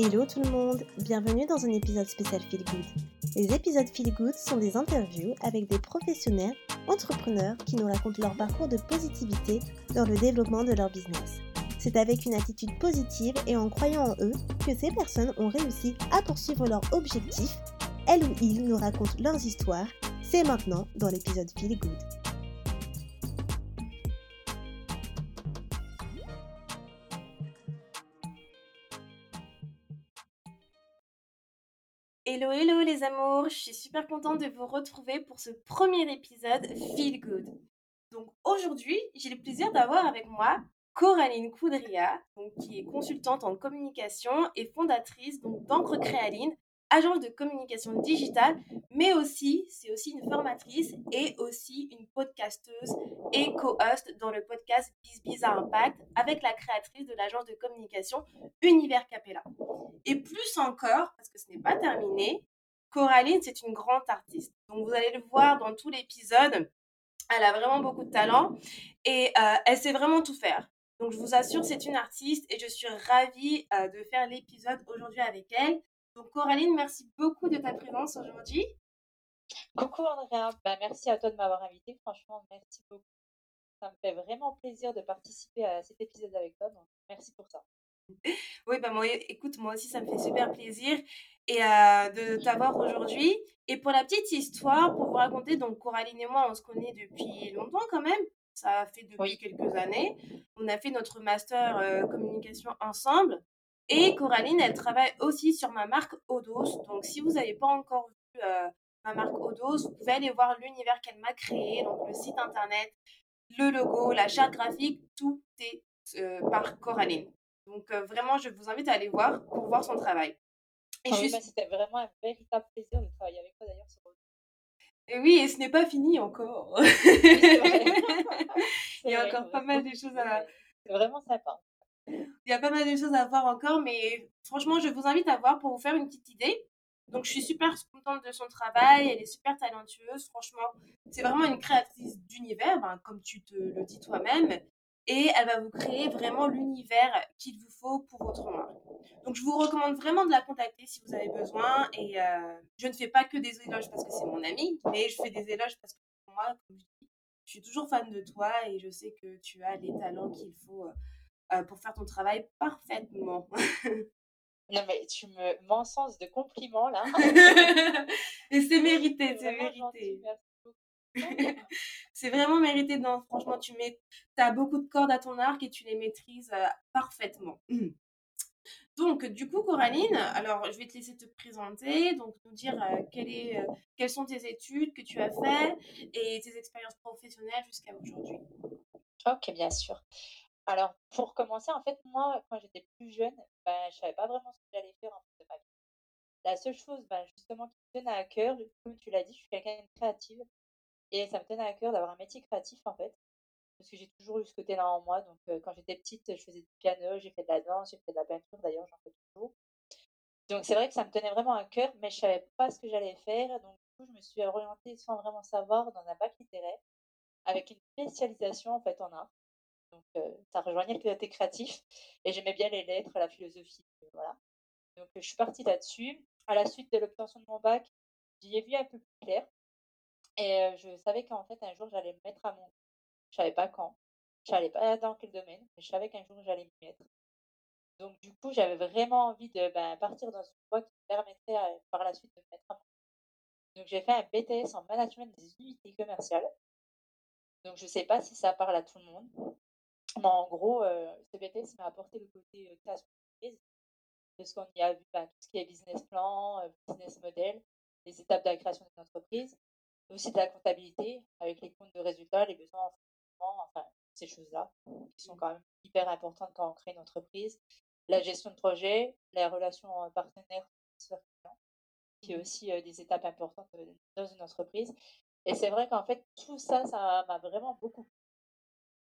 Hello tout le monde, bienvenue dans un épisode spécial Feel Good. Les épisodes Feel Good sont des interviews avec des professionnels, entrepreneurs qui nous racontent leur parcours de positivité dans le développement de leur business. C'est avec une attitude positive et en croyant en eux que ces personnes ont réussi à poursuivre leurs objectifs. Elles ou ils nous racontent leurs histoires. C'est maintenant dans l'épisode Feel Good. Hello, hello les amours, je suis super contente de vous retrouver pour ce premier épisode Feel Good. Donc aujourd'hui, j'ai le plaisir d'avoir avec moi Coraline Coudria, qui est consultante en communication et fondatrice d'Encre Créaline, agence de communication digitale, mais aussi, c'est aussi une formatrice et aussi une podcasteuse et co-host dans le podcast Biz Bizarre Impact avec la créatrice de l'agence de communication Univers Capella. Et plus encore, parce que ce n'est pas terminé, Coraline, c'est une grande artiste. Donc vous allez le voir dans tout l'épisode. Elle a vraiment beaucoup de talent et euh, elle sait vraiment tout faire. Donc je vous assure, c'est une artiste et je suis ravie euh, de faire l'épisode aujourd'hui avec elle. Donc Coraline, merci beaucoup de ta présence aujourd'hui. Coucou Andrea, bah, merci à toi de m'avoir invité. Franchement, merci beaucoup. Ça me fait vraiment plaisir de participer à cet épisode avec toi. Donc merci pour ça. Oui, bah moi, écoute, moi aussi, ça me fait super plaisir et euh, de t'avoir aujourd'hui. Et pour la petite histoire, pour vous raconter, donc Coraline et moi, on se connaît depuis longtemps quand même. Ça fait depuis quelques années. On a fait notre master euh, communication ensemble. Et Coraline, elle travaille aussi sur ma marque Odos. Donc, si vous n'avez pas encore vu euh, ma marque Odos, vous pouvez aller voir l'univers qu'elle m'a créé, donc le site internet, le logo, la charte graphique, tout est euh, par Coraline. Donc, euh, vraiment, je vous invite à aller voir pour voir son travail. Et ah bah, C'était vraiment un véritable plaisir de travailler avec toi d'ailleurs sur Odos. Et oui, et ce n'est pas fini encore. Il y a encore pas mal de choses à. C'est vraiment sympa. Il y a pas mal de choses à voir encore, mais franchement, je vous invite à voir pour vous faire une petite idée. Donc, je suis super contente de son travail. Elle est super talentueuse. Franchement, c'est vraiment une créatrice d'univers, ben, comme tu te le dis toi-même. Et elle va vous créer vraiment l'univers qu'il vous faut pour votre marque. Donc, je vous recommande vraiment de la contacter si vous avez besoin. Et euh, je ne fais pas que des éloges parce que c'est mon amie, mais je fais des éloges parce que moi, comme je dis, je suis toujours fan de toi et je sais que tu as les talents qu'il faut euh, euh, pour faire ton travail parfaitement. non, mais tu me m'encenses de compliments là. Et c'est mérité, c'est mérité. c'est vraiment mérité. Non, franchement, tu mets, as beaucoup de cordes à ton arc et tu les maîtrises euh, parfaitement. Donc, du coup, Coraline, alors je vais te laisser te présenter, donc nous dire euh, est, quelles sont tes études que tu as faites et tes expériences professionnelles jusqu'à aujourd'hui. Ok, bien sûr. Alors, pour commencer, en fait, moi, quand j'étais plus jeune, ben, je savais pas vraiment ce que j'allais faire en fait. La seule chose, ben, justement, qui me tenait à cœur, comme tu l'as dit, je suis quelqu'un de créative. Et ça me tenait à cœur d'avoir un métier créatif, en fait. Parce que j'ai toujours eu ce côté-là en moi. Donc, quand j'étais petite, je faisais du piano, j'ai fait de la danse, j'ai fait de la peinture, d'ailleurs, j'en fais toujours. Donc, c'est vrai que ça me tenait vraiment à cœur, mais je savais pas ce que j'allais faire. Donc, du coup, je me suis orientée sans vraiment savoir dans un bac littéraire, avec une spécialisation, en fait, en art. Donc, ça rejoignait le côté créatif. Et j'aimais bien les lettres, la philosophie. Voilà. Donc, je suis partie là-dessus. À la suite de l'obtention de mon bac, j'y ai vu un peu plus clair. Et je savais qu'en fait, un jour, j'allais me mettre à mon Je savais pas quand. Je savais pas dans quel domaine, mais je savais qu'un jour, j'allais m'y mettre. Donc, du coup, j'avais vraiment envie de ben, partir dans une voie qui me permettrait par la suite de me mettre à mon Donc, j'ai fait un BTS en management des unités commerciales. Donc, je ne sais pas si ça parle à tout le monde. Mais en gros, euh, ce BTS m'a apporté le côté euh, d'entreprise, parce qu'on y a vu bah, tout ce qui est business plan, euh, business model, les étapes de la création d'une entreprise, mais aussi de la comptabilité, avec les comptes de résultats, les besoins en fonctionnement, enfin, ces choses-là, qui sont quand même hyper importantes quand on crée une entreprise. La gestion de projet, la relation partenaire, qui est aussi des étapes importantes dans une entreprise. Et c'est vrai qu'en fait, tout ça, ça m'a vraiment beaucoup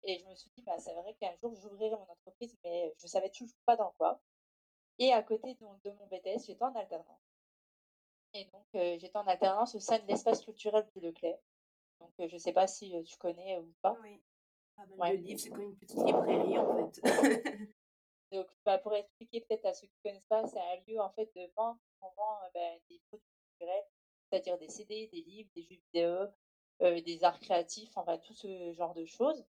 et je me suis dit, bah, c'est vrai qu'un jour, j'ouvrirai mon entreprise, mais je ne savais toujours pas dans quoi. Et à côté de, de mon BTS, j'étais en alternance. Et donc, j'étais en alternance au sein de l'espace culturel de Leclerc. Donc, je ne sais pas si tu connais ou pas. Oui, pas mal de livres, c'est comme une petite librairie en fait. Donc, bah, pour expliquer peut-être à ceux qui ne connaissent pas, c'est un lieu en fait de vente on vend euh, ben, des produits culturels, c'est-à-dire des CD, des livres, des jeux vidéo, euh, des arts créatifs, enfin tout ce genre de choses.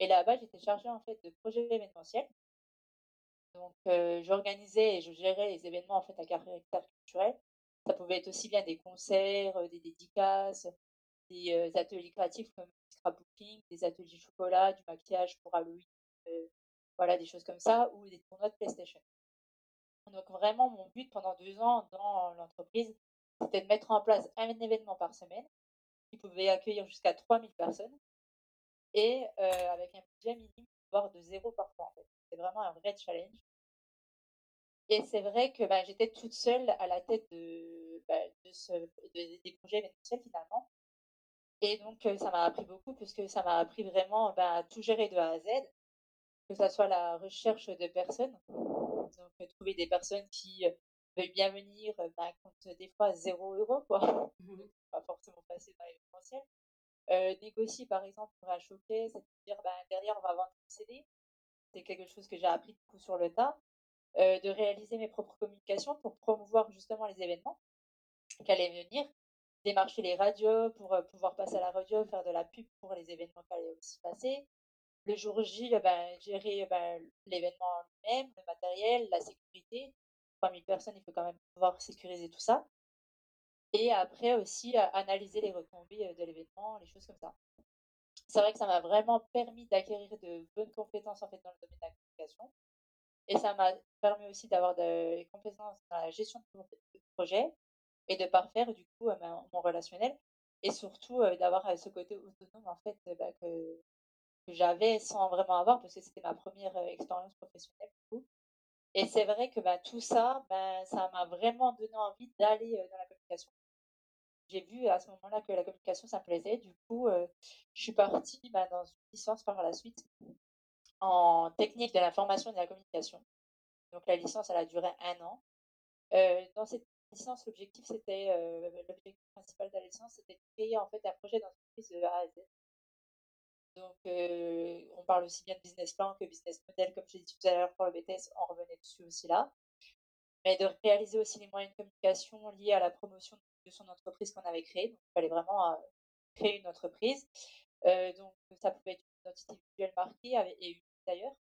Et là-bas, j'étais chargée en fait de projets événementiels. Donc, j'organisais et je gérais les événements en fait à caractère culturel. Ça pouvait être aussi bien des concerts, des dédicaces, des ateliers créatifs comme scrapbooking, des ateliers chocolat, du maquillage pour Halloween, voilà, des choses comme ça, ou des tournois de PlayStation. Donc vraiment, mon but pendant deux ans dans l'entreprise, c'était de mettre en place un événement par semaine qui pouvait accueillir jusqu'à 3000 personnes et avec un budget minime, voire de zéro parfois. En fait. C'était vraiment un vrai challenge. Et c'est vrai que bah, j'étais toute seule à la tête de, bah, de ce, des projets événementiels finalement. Et donc, ça m'a appris beaucoup puisque ça m'a appris vraiment bah, à tout gérer de A à Z que ça soit la recherche de personnes, donc trouver des personnes qui veulent bien venir, bah, compte des fois 0 euros, quoi, mmh pas forcément passer dans l'événementiel. Euh, négocier par exemple pour un showcase, c'est-à-dire ben, derrière on va vendre un CD, c'est quelque chose que j'ai appris du coup sur le tas, euh, de réaliser mes propres communications pour promouvoir justement les événements qui allaient venir, démarcher les radios pour pouvoir passer à la radio, faire de la pub pour les événements qui allaient aussi passer, le jour J, ben, gérer ben, l'événement lui-même, le matériel, la sécurité. 3000 personnes, il faut quand même pouvoir sécuriser tout ça. Et après aussi analyser les retombées de l'événement, les choses comme ça. C'est vrai que ça m'a vraiment permis d'acquérir de bonnes compétences en fait dans le domaine de la communication. Et ça m'a permis aussi d'avoir des compétences dans la gestion de projet et de parfaire du coup mon relationnel et surtout d'avoir ce côté autonome en fait bah, que, j'avais sans vraiment avoir parce que c'était ma première expérience professionnelle Et c'est vrai que bah, tout ça, bah, ça m'a vraiment donné envie d'aller dans la communication. J'ai vu à ce moment-là que la communication, ça me plaisait. Du coup, je suis partie bah, dans une licence par la suite en technique de l'information et de la communication. Donc la licence, elle a duré un an. dans cette licence, l'objectif, c'était l'objectif principal de la licence, c'était de créer en fait un projet d'entreprise de A à Z. Donc, on parle aussi bien de business plan que business model, comme j'ai dit tout à l'heure pour le BTS, on revenait dessus aussi là. Mais de réaliser aussi les moyens de communication liés à la promotion de son entreprise qu'on avait créée. Donc, il fallait vraiment créer une entreprise. donc, ça pouvait être une identité visuelle marquée et une d'ailleurs,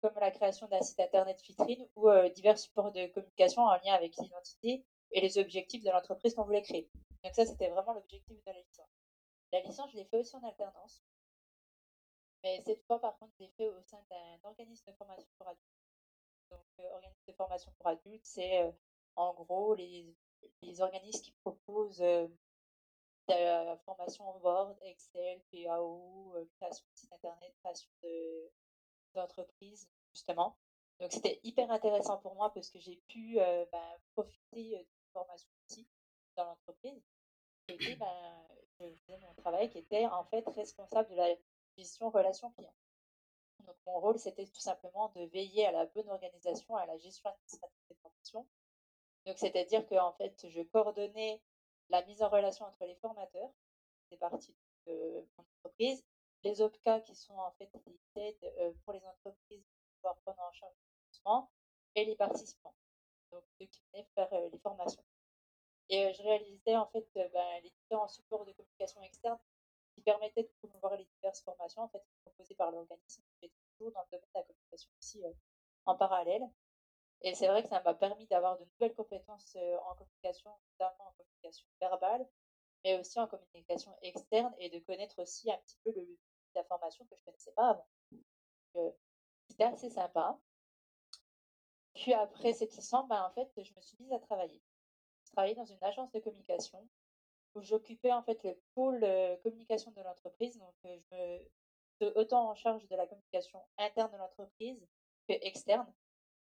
comme la création d'un site internet vitrine ou divers supports de communication en lien avec l'identité et les objectifs de l'entreprise qu'on voulait créer. Donc ça, c'était vraiment l'objectif de la licence. La licence, je l'ai fait aussi en alternance. Mais cette fois, par contre, j'ai fait au sein d'un organisme de formation pour adultes. Donc, euh, organisme de formation pour adultes, c'est euh, en gros les, les, organismes qui proposent euh, de la formation en Word, Excel, PAO, création de site internet, création d'entreprise, justement. Donc, c'était hyper intéressant pour moi parce que j'ai pu ben, profiter de formation aussi dans l'entreprise. Et ben, je faisais mon travail qui était en fait responsable de la gestion relation client. Donc, mon rôle, c'était tout simplement de veiller à la bonne organisation, à la gestion administrative des formations. Donc, c'est-à-dire que, en fait, je coordonnais la mise en relation entre les formateurs, des parties de mon entreprise, les OPCA qui sont en fait des aides euh, pour les entreprises pour pouvoir prendre en charge le financement, et les participants, donc ceux qui venaient faire euh, les formations. Et euh, je réalisais en fait ben, les différents supports de communication externe qui permettait de promouvoir les diverses formations en fait, proposées par l'organisme. J'étais toujours dans le domaine de la communication aussi en parallèle. Et c'est vrai que ça m'a permis d'avoir de nouvelles compétences euh, en communication, notamment en communication verbale, mais aussi en communication externe et de connaître aussi un petit peu le la formation que je ne connaissais pas avant. Euh, c'était assez sympa. Puis après cette licence, ben, en fait, je me suis mise à travailler. Je travaillais dans une agence de communication où j'occupais en fait le pôle communication de l'entreprise. Donc, je me autant en charge de la communication interne de l'entreprise que externe.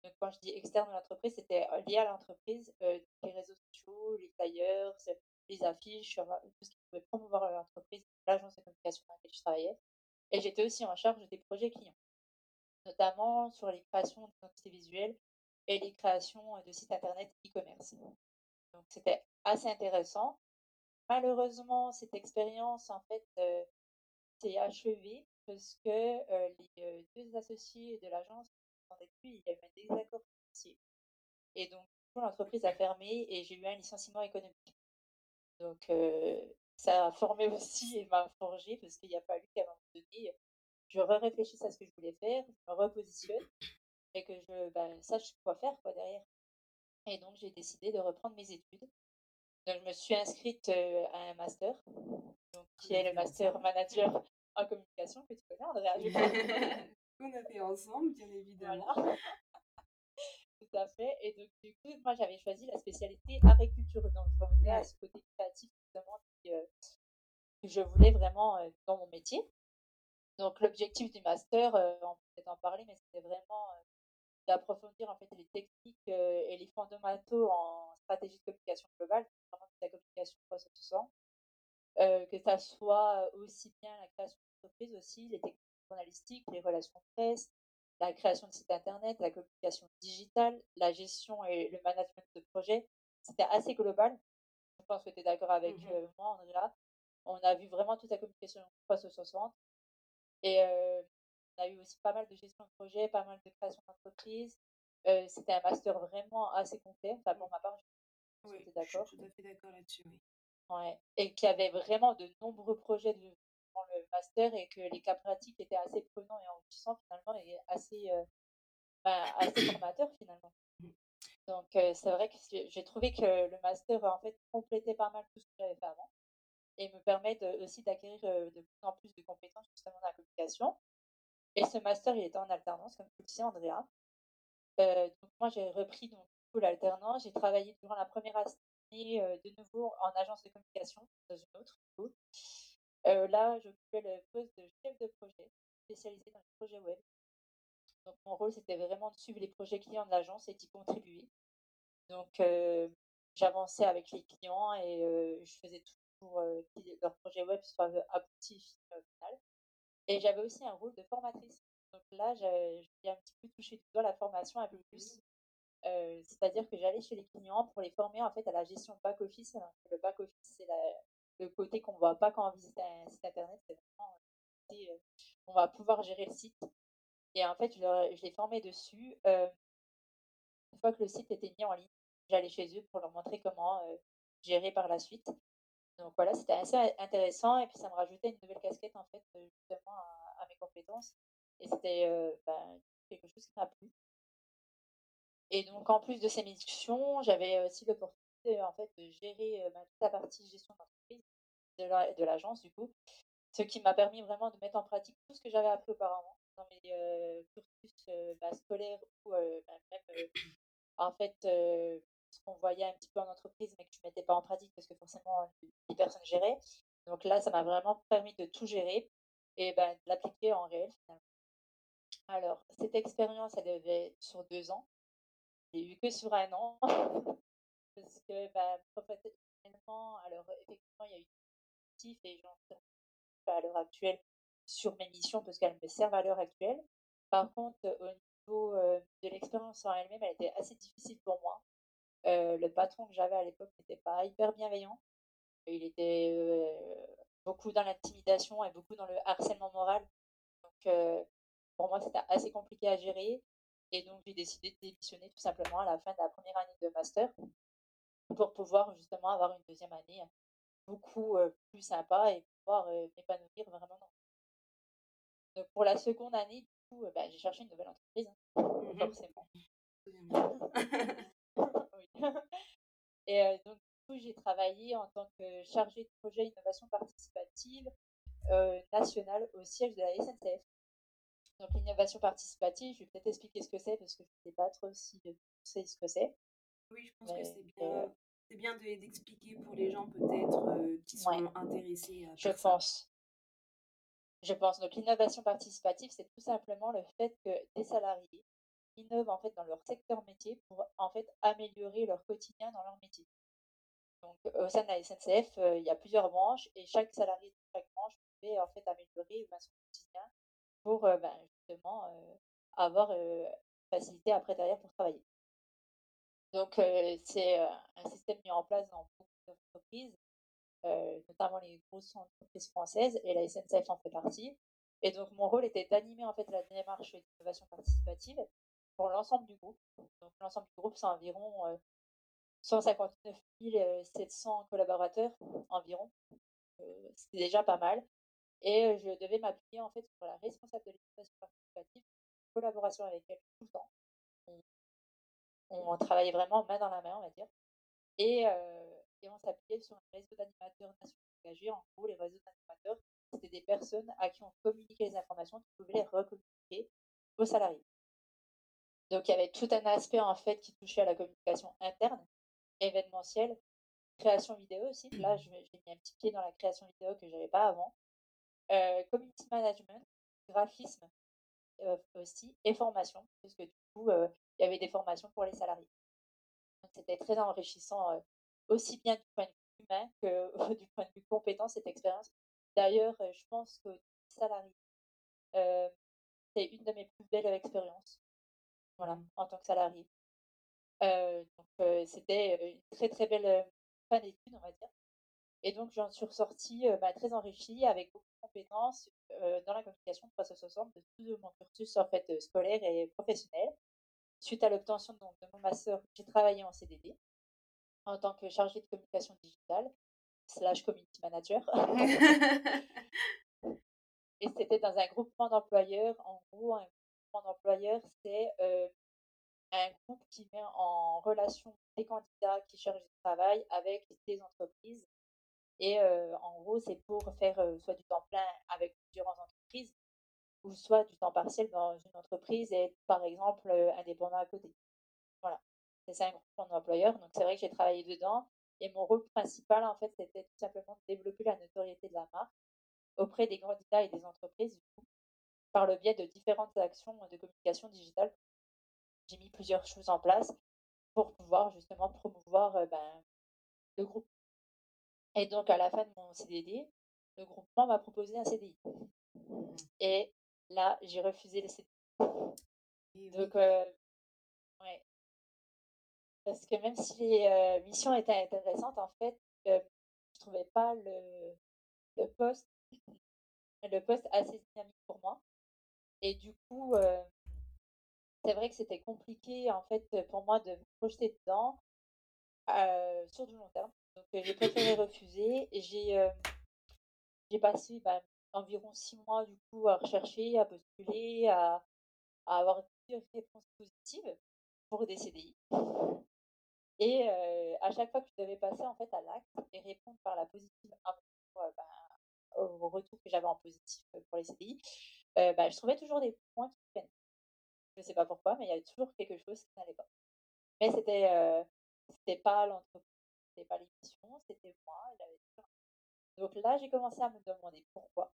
Donc, quand je dis externe de l'entreprise, c'était lié à l'entreprise, les réseaux sociaux, les flyers, les affiches, tout ce qui pouvait promouvoir l'entreprise, l'agence de communication dans laquelle je travaillais. Et j'étais aussi en charge des projets clients, notamment sur les créations d'identité visuelle et les créations de sites internet e-commerce. Donc, c'était assez intéressant malheureusement, cette expérience, en fait, euh, s'est achevée parce que euh, les euh, deux associés de l'agence plus, il y a eu un désaccord financier. Et donc, l'entreprise a fermé et j'ai eu un licenciement économique. Donc, ça a formé aussi et m'a forgé parce qu'il a fallu qu'à un moment donné, je réfléchisse à ce que je voulais faire, je me repositionne et que je bah, sache quoi faire quoi derrière. Et donc, j'ai décidé de reprendre mes études. Donc, je me suis inscrite à un master, donc, qui est le master manager en communication que tu connais, Andrea. On a fait ensemble, bien évidemment. Tout à fait. Et donc, du coup, moi, j'avais choisi la spécialité agriculture. Donc, je revenais à ce côté créatif, justement, euh, que je voulais vraiment euh, dans mon métier. Donc, l'objectif du master, euh, on peut peut-être en parler, mais c'était vraiment d'approfondir en fait les techniques et les fondamentaux en stratégie de communication globale, vraiment de la communication 360. Euh, que ça soit aussi bien la création d'entreprise aussi, les techniques journalistiques, les relations presse, la création de sites internet, la communication digitale, la gestion et le management de projet. C'était assez global. Je pense que tu es d'accord avec mmh euh, moi, Andrea. On a vu vraiment toute la communication 360. Et euh, on a eu aussi pas mal de gestion de projet, pas mal de création d'entreprise. Euh, c'était un master vraiment assez complet. Enfin, pour ma part, je suis d'accord. tout à fait d'accord là-dessus, oui. Ouais. Et qu'il y avait vraiment de nombreux projets de, dans le master et que les cas pratiques étaient assez prenants et enrichissants finalement et assez, euh, bah, formateurs finalement. Donc euh, c'est vrai que j'ai trouvé que le master en fait complétait pas mal tout ce que j'avais fait avant et me permet aussi d'acquérir euh, de plus en plus de compétences justement dans la communication. Et ce master, il était en alternance, comme tu le sais, Andrea. donc moi, j'ai repris donc, l'alternance. J'ai travaillé durant la première de nouveau en agence de communication dans une autre. Euh, là, j'occupais le poste de chef de projet spécialisé dans les projets web. Donc, mon rôle, c'était vraiment de suivre les projets clients de l'agence et d'y contribuer. Donc, j'avançais avec les clients et je faisais tout pour que leur projet web soit abouti au final. Et j'avais aussi un rôle de formatrice. Donc là, j'ai un petit peu touché du doigt la formation un peu plus c'est-à-dire que j'allais chez les clients pour les former en fait à la gestion back-office. Le back-office, c'est côté qu'on ne voit pas quand on visite un site internet. C'est vraiment on va pouvoir gérer le site. Et en fait, je, les formais dessus. une fois que le site était mis en ligne, j'allais chez eux pour leur montrer comment gérer par la suite. Donc voilà, c'était assez intéressant et puis ça me rajoutait une nouvelle casquette en fait justement à, mes compétences. Et c'était ben, quelque chose qui m'a plu. Et donc, en plus de ces missions, j'avais aussi l'opportunité en fait, de gérer toute la partie gestion d'entreprise de l'agence, du coup. Ce qui m'a permis vraiment de mettre en pratique tout ce que j'avais appris auparavant dans mes cursus bah, scolaires ou bah, même, en fait, ce qu'on voyait un petit peu en entreprise, mais que je ne mettais pas en pratique parce que forcément, les personnes géraient. Donc là, ça m'a vraiment permis de tout gérer et de l'appliquer en réel. Alors, cette expérience, elle devait sur deux ans j'ai eu que sur un an. parce que bah, professionnellement, alors effectivement, il y a eu des et j'en pas à l'heure actuelle sur mes missions parce qu'elles me servent à l'heure actuelle. Par contre, au niveau de l'expérience en elle-même, elle était assez difficile pour moi. le patron que j'avais à l'époque n'était pas hyper bienveillant. Il était beaucoup dans l'intimidation et beaucoup dans le harcèlement moral. Donc, pour moi, c'était assez compliqué à gérer. Et donc, j'ai décidé de démissionner tout simplement à la fin de la première année de master pour pouvoir justement avoir une deuxième année beaucoup plus sympa et pouvoir m'épanouir vraiment. Donc, pour la seconde année, du coup, bah, j'ai cherché une nouvelle entreprise, hein, mmh forcément. Et donc, du coup, j'ai travaillé en tant que chargée de projet innovation participative nationale au siège de la SNCF. Donc l'innovation participative, je vais peut-être expliquer ce que c'est parce que je ne sais pas trop si tu sais ce que c'est. Oui, je pense que c'est bien, c'est bien d'expliquer pour les gens peut-être euh, qui sont intéressés à Je pense. Je pense. Donc l'innovation participative, c'est tout simplement le fait que des salariés innovent en fait dans leur secteur métier pour en fait améliorer leur quotidien dans leur métier. Donc au sein de la SNCF, euh, il y a plusieurs branches et chaque salarié de chaque branche peut en fait améliorer son quotidien pour ben, justement avoir facilité après derrière pour travailler. Donc c'est un système mis en place dans beaucoup d'entreprises, notamment les grosses entreprises françaises et la SNCF en fait partie. Et donc mon rôle était d'animer en fait la démarche d'innovation participative pour l'ensemble du groupe. Donc l'ensemble du groupe, c'est environ 159 700 collaborateurs environ. c'est déjà pas mal. Et je devais m'appuyer en fait sur la responsable de l'éducation participative, collaboration avec elle tout le temps. On, travaillait vraiment main dans la main, on va dire. Et, on s'appuyait sur un réseau d'animateurs nationaux engagés. En gros, les réseaux d'animateurs, c'était des personnes à qui on communiquait les informations, qui pouvaient les recommuniquer aux salariés. Donc il y avait tout un aspect en fait qui touchait à la communication interne, événementielle, création vidéo aussi. Là, j'ai mis un petit pied dans la création vidéo que je n'avais pas avant. Community management, graphisme euh, aussi, et formation, puisque du coup, il y avait des formations pour les salariés. C'était très enrichissant, aussi bien du point de vue humain que du point de vue compétence, cette expérience. D'ailleurs, je pense que salarié, c'est une de mes plus belles expériences voilà, en tant que salarié. donc, c'était une très très belle fin d'études, on va dire. Et donc, j'en suis ressortie bah, très enrichie avec beaucoup de compétences dans la communication 360 de tout mon cursus en fait, scolaire et professionnel. Suite à l'obtention de, mon master, j'ai travaillé en CDD en tant que chargée de communication digitale slash community manager. et c'était dans un groupement d'employeurs. En gros, un groupement d'employeurs, c'est un groupe qui met en relation des candidats qui cherchent du travail avec des entreprises et en gros, c'est pour faire soit du temps plein avec plusieurs entreprises ou soit du temps partiel dans une entreprise et être, par exemple, indépendant à côté. Voilà. C'est un groupe d'employeurs. Donc, c'est vrai que j'ai travaillé dedans. Et mon rôle principal, en fait, c'était tout simplement de développer la notoriété de la marque auprès des candidats et des entreprises, du coup, par le biais de différentes actions de communication digitale. J'ai mis plusieurs choses en place pour pouvoir justement promouvoir ben, le groupe et donc, à la fin de mon CDD, le groupement m'a proposé un CDI. Et là, j'ai refusé le CDI. Donc, euh, ouais. Parce que même si les euh, missions étaient intéressantes, en fait, euh, je trouvais pas le, le poste le poste assez dynamique pour moi. Et du coup, c'est vrai que c'était compliqué en fait pour moi de me projeter dedans sur du long terme. Donc j'ai préféré refuser. J'ai j'ai passé bah, environ six mois du coup à rechercher, à postuler, à, avoir plusieurs réponses positives pour des CDI. Et à chaque fois que je devais passer en fait à l'acte et répondre par la positive bah, au retour que j'avais en positif pour les CDI, bah, je trouvais toujours des points qui peinaient. Je ne sais pas pourquoi, mais il y avait toujours quelque chose qui n'allait pas. Mais c'était c'était pas l'entreprise c'était pas l'émission, c'était moi. Donc là, j'ai commencé à me demander pourquoi.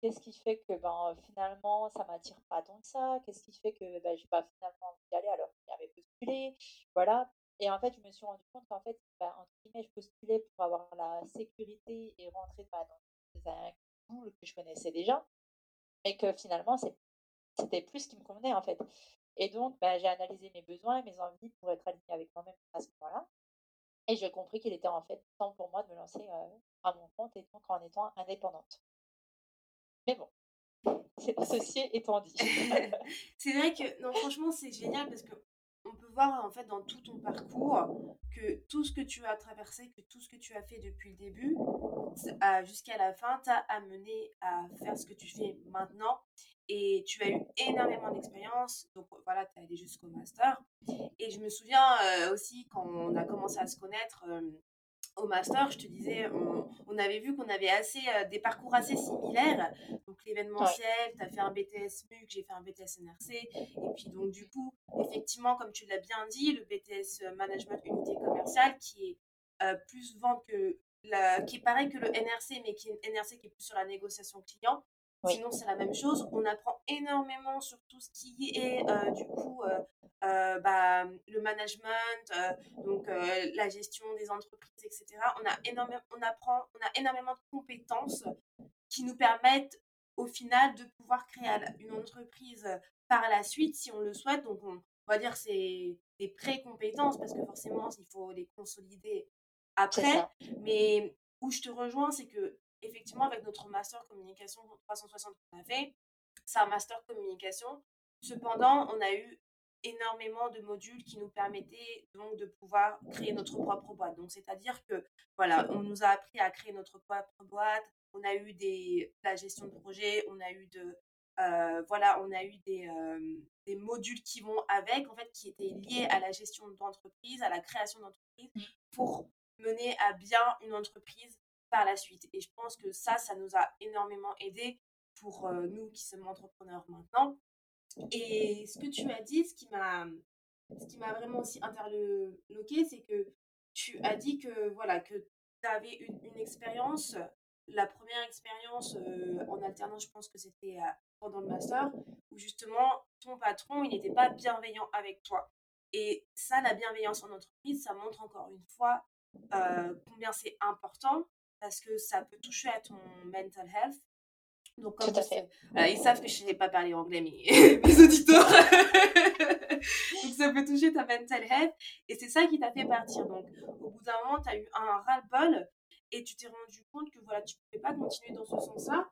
Qu'est-ce qui fait que ben, finalement, ça m'attire pas tant que ça? Qu'est-ce qui fait que ben, j'ai pas finalement envie d'y aller alors qu'il avait postulé? Voilà. Et en fait, je me suis rendu compte qu'en fait, ben, entre guillemets, je postulais pour avoir la sécurité et rentrer dans un pool que je connaissais déjà. Mais que finalement, c'était plus ce qui me convenait en fait. Et donc, ben, j'ai analysé mes besoins et mes envies pour être alignée avec moi-même à ce moment-là. Et j'ai compris qu'il était en fait temps pour moi de me lancer à mon compte et donc en étant indépendante. Mais bon, ceci étant dit. c'est vrai que, non, franchement, c'est génial parce que on peut voir en fait dans tout ton parcours que tout ce que tu as traversé, que tout ce que tu as fait depuis le début jusqu'à la fin t'a amené à faire ce que tu fais maintenant et tu as eu énormément d'expérience. Donc voilà, tu es allé jusqu'au master. Et je me souviens euh, aussi quand on a commencé à se connaître euh, au master, je te disais, on, avait vu qu'on avait assez euh, des parcours assez similaires. Donc l'événementiel, tu as fait un BTS MUC, j'ai fait un BTS NRC. Et puis donc du coup, effectivement, comme tu l'as bien dit, le BTS Management Unité Commerciale qui est plus vente que la, qui est pareil que le NRC, mais qui est NRC qui est plus sur la négociation client. Sinon, c'est la même chose. On apprend énormément sur tout ce qui est, euh, du coup, euh, euh, bah, le management, donc la gestion des entreprises, etc. On, a énormément, on apprend, on a énormément de compétences qui nous permettent, au final, de pouvoir créer une entreprise par la suite, si on le souhaite. Donc, on, va dire c'est des pré-compétences, parce que forcément, il faut les consolider après. Mais où je te rejoins, c'est que effectivement, avec notre master communication 360 qu'on a fait, c'est un master communication. Cependant, on a eu énormément de modules qui nous permettaient donc de pouvoir créer notre propre boîte. Donc, c'est-à-dire que, voilà, on nous a appris à créer notre propre boîte. On a eu des, la gestion de projet, on a eu de, euh, voilà, on a eu des, euh, des, modules qui vont avec, en fait, qui étaient liés à la gestion d'entreprise, à la création d'entreprise, mmh. pour mener à bien une entreprise par la suite. Et je pense que ça, ça nous a énormément aidé pour euh, nous qui sommes entrepreneurs maintenant. Et ce que tu as dit, ce qui m'a, ce qui m'a vraiment aussi interloqué, c'est que tu as dit que voilà que tu avais une, une expérience, la première expérience en alternance, je pense que c'était pendant le master, où justement ton patron, il n'était pas bienveillant avec toi. Et ça, la bienveillance en entreprise, ça montre encore une fois combien c'est important parce que ça peut toucher à ton mental health. Donc, comme ils savent que je ne sais pas parler anglais, mais mes auditeurs. Donc, ça peut toucher ta mental health. Et c'est ça qui t'a fait partir. Donc, au bout d'un moment, tu as eu un ras-le-bol et tu t'es rendu compte que voilà, tu ne pouvais pas continuer dans ce sens-là.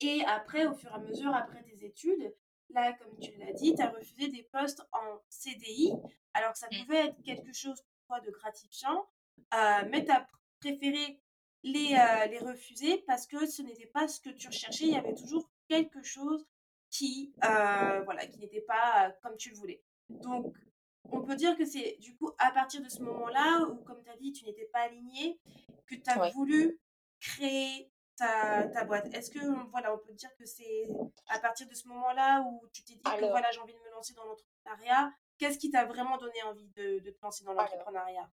Et après, au fur et à mesure, après tes études, là, comme tu l'as dit, tu as refusé des postes en CDI. Alors, ça mmh. pouvait être quelque chose pour toi de gratifiant, euh, mais tu as préféré les, euh, les refuser parce que ce n'était pas ce que tu recherchais. Il y avait toujours quelque chose qui, euh, voilà, qui n'était pas comme tu le voulais. Donc, on peut dire que c'est du coup à partir de ce moment-là où, comme tu as dit, tu n'étais pas aligné, que tu as voulu créer ta, ta boîte. Est-ce que, voilà, on peut dire que c'est à partir de ce moment-là où tu t'es dit que voilà, j'ai envie de me lancer dans l'entrepreneuriat Qu'est-ce qui t'a vraiment donné envie de, de te lancer dans l'entrepreneuriat?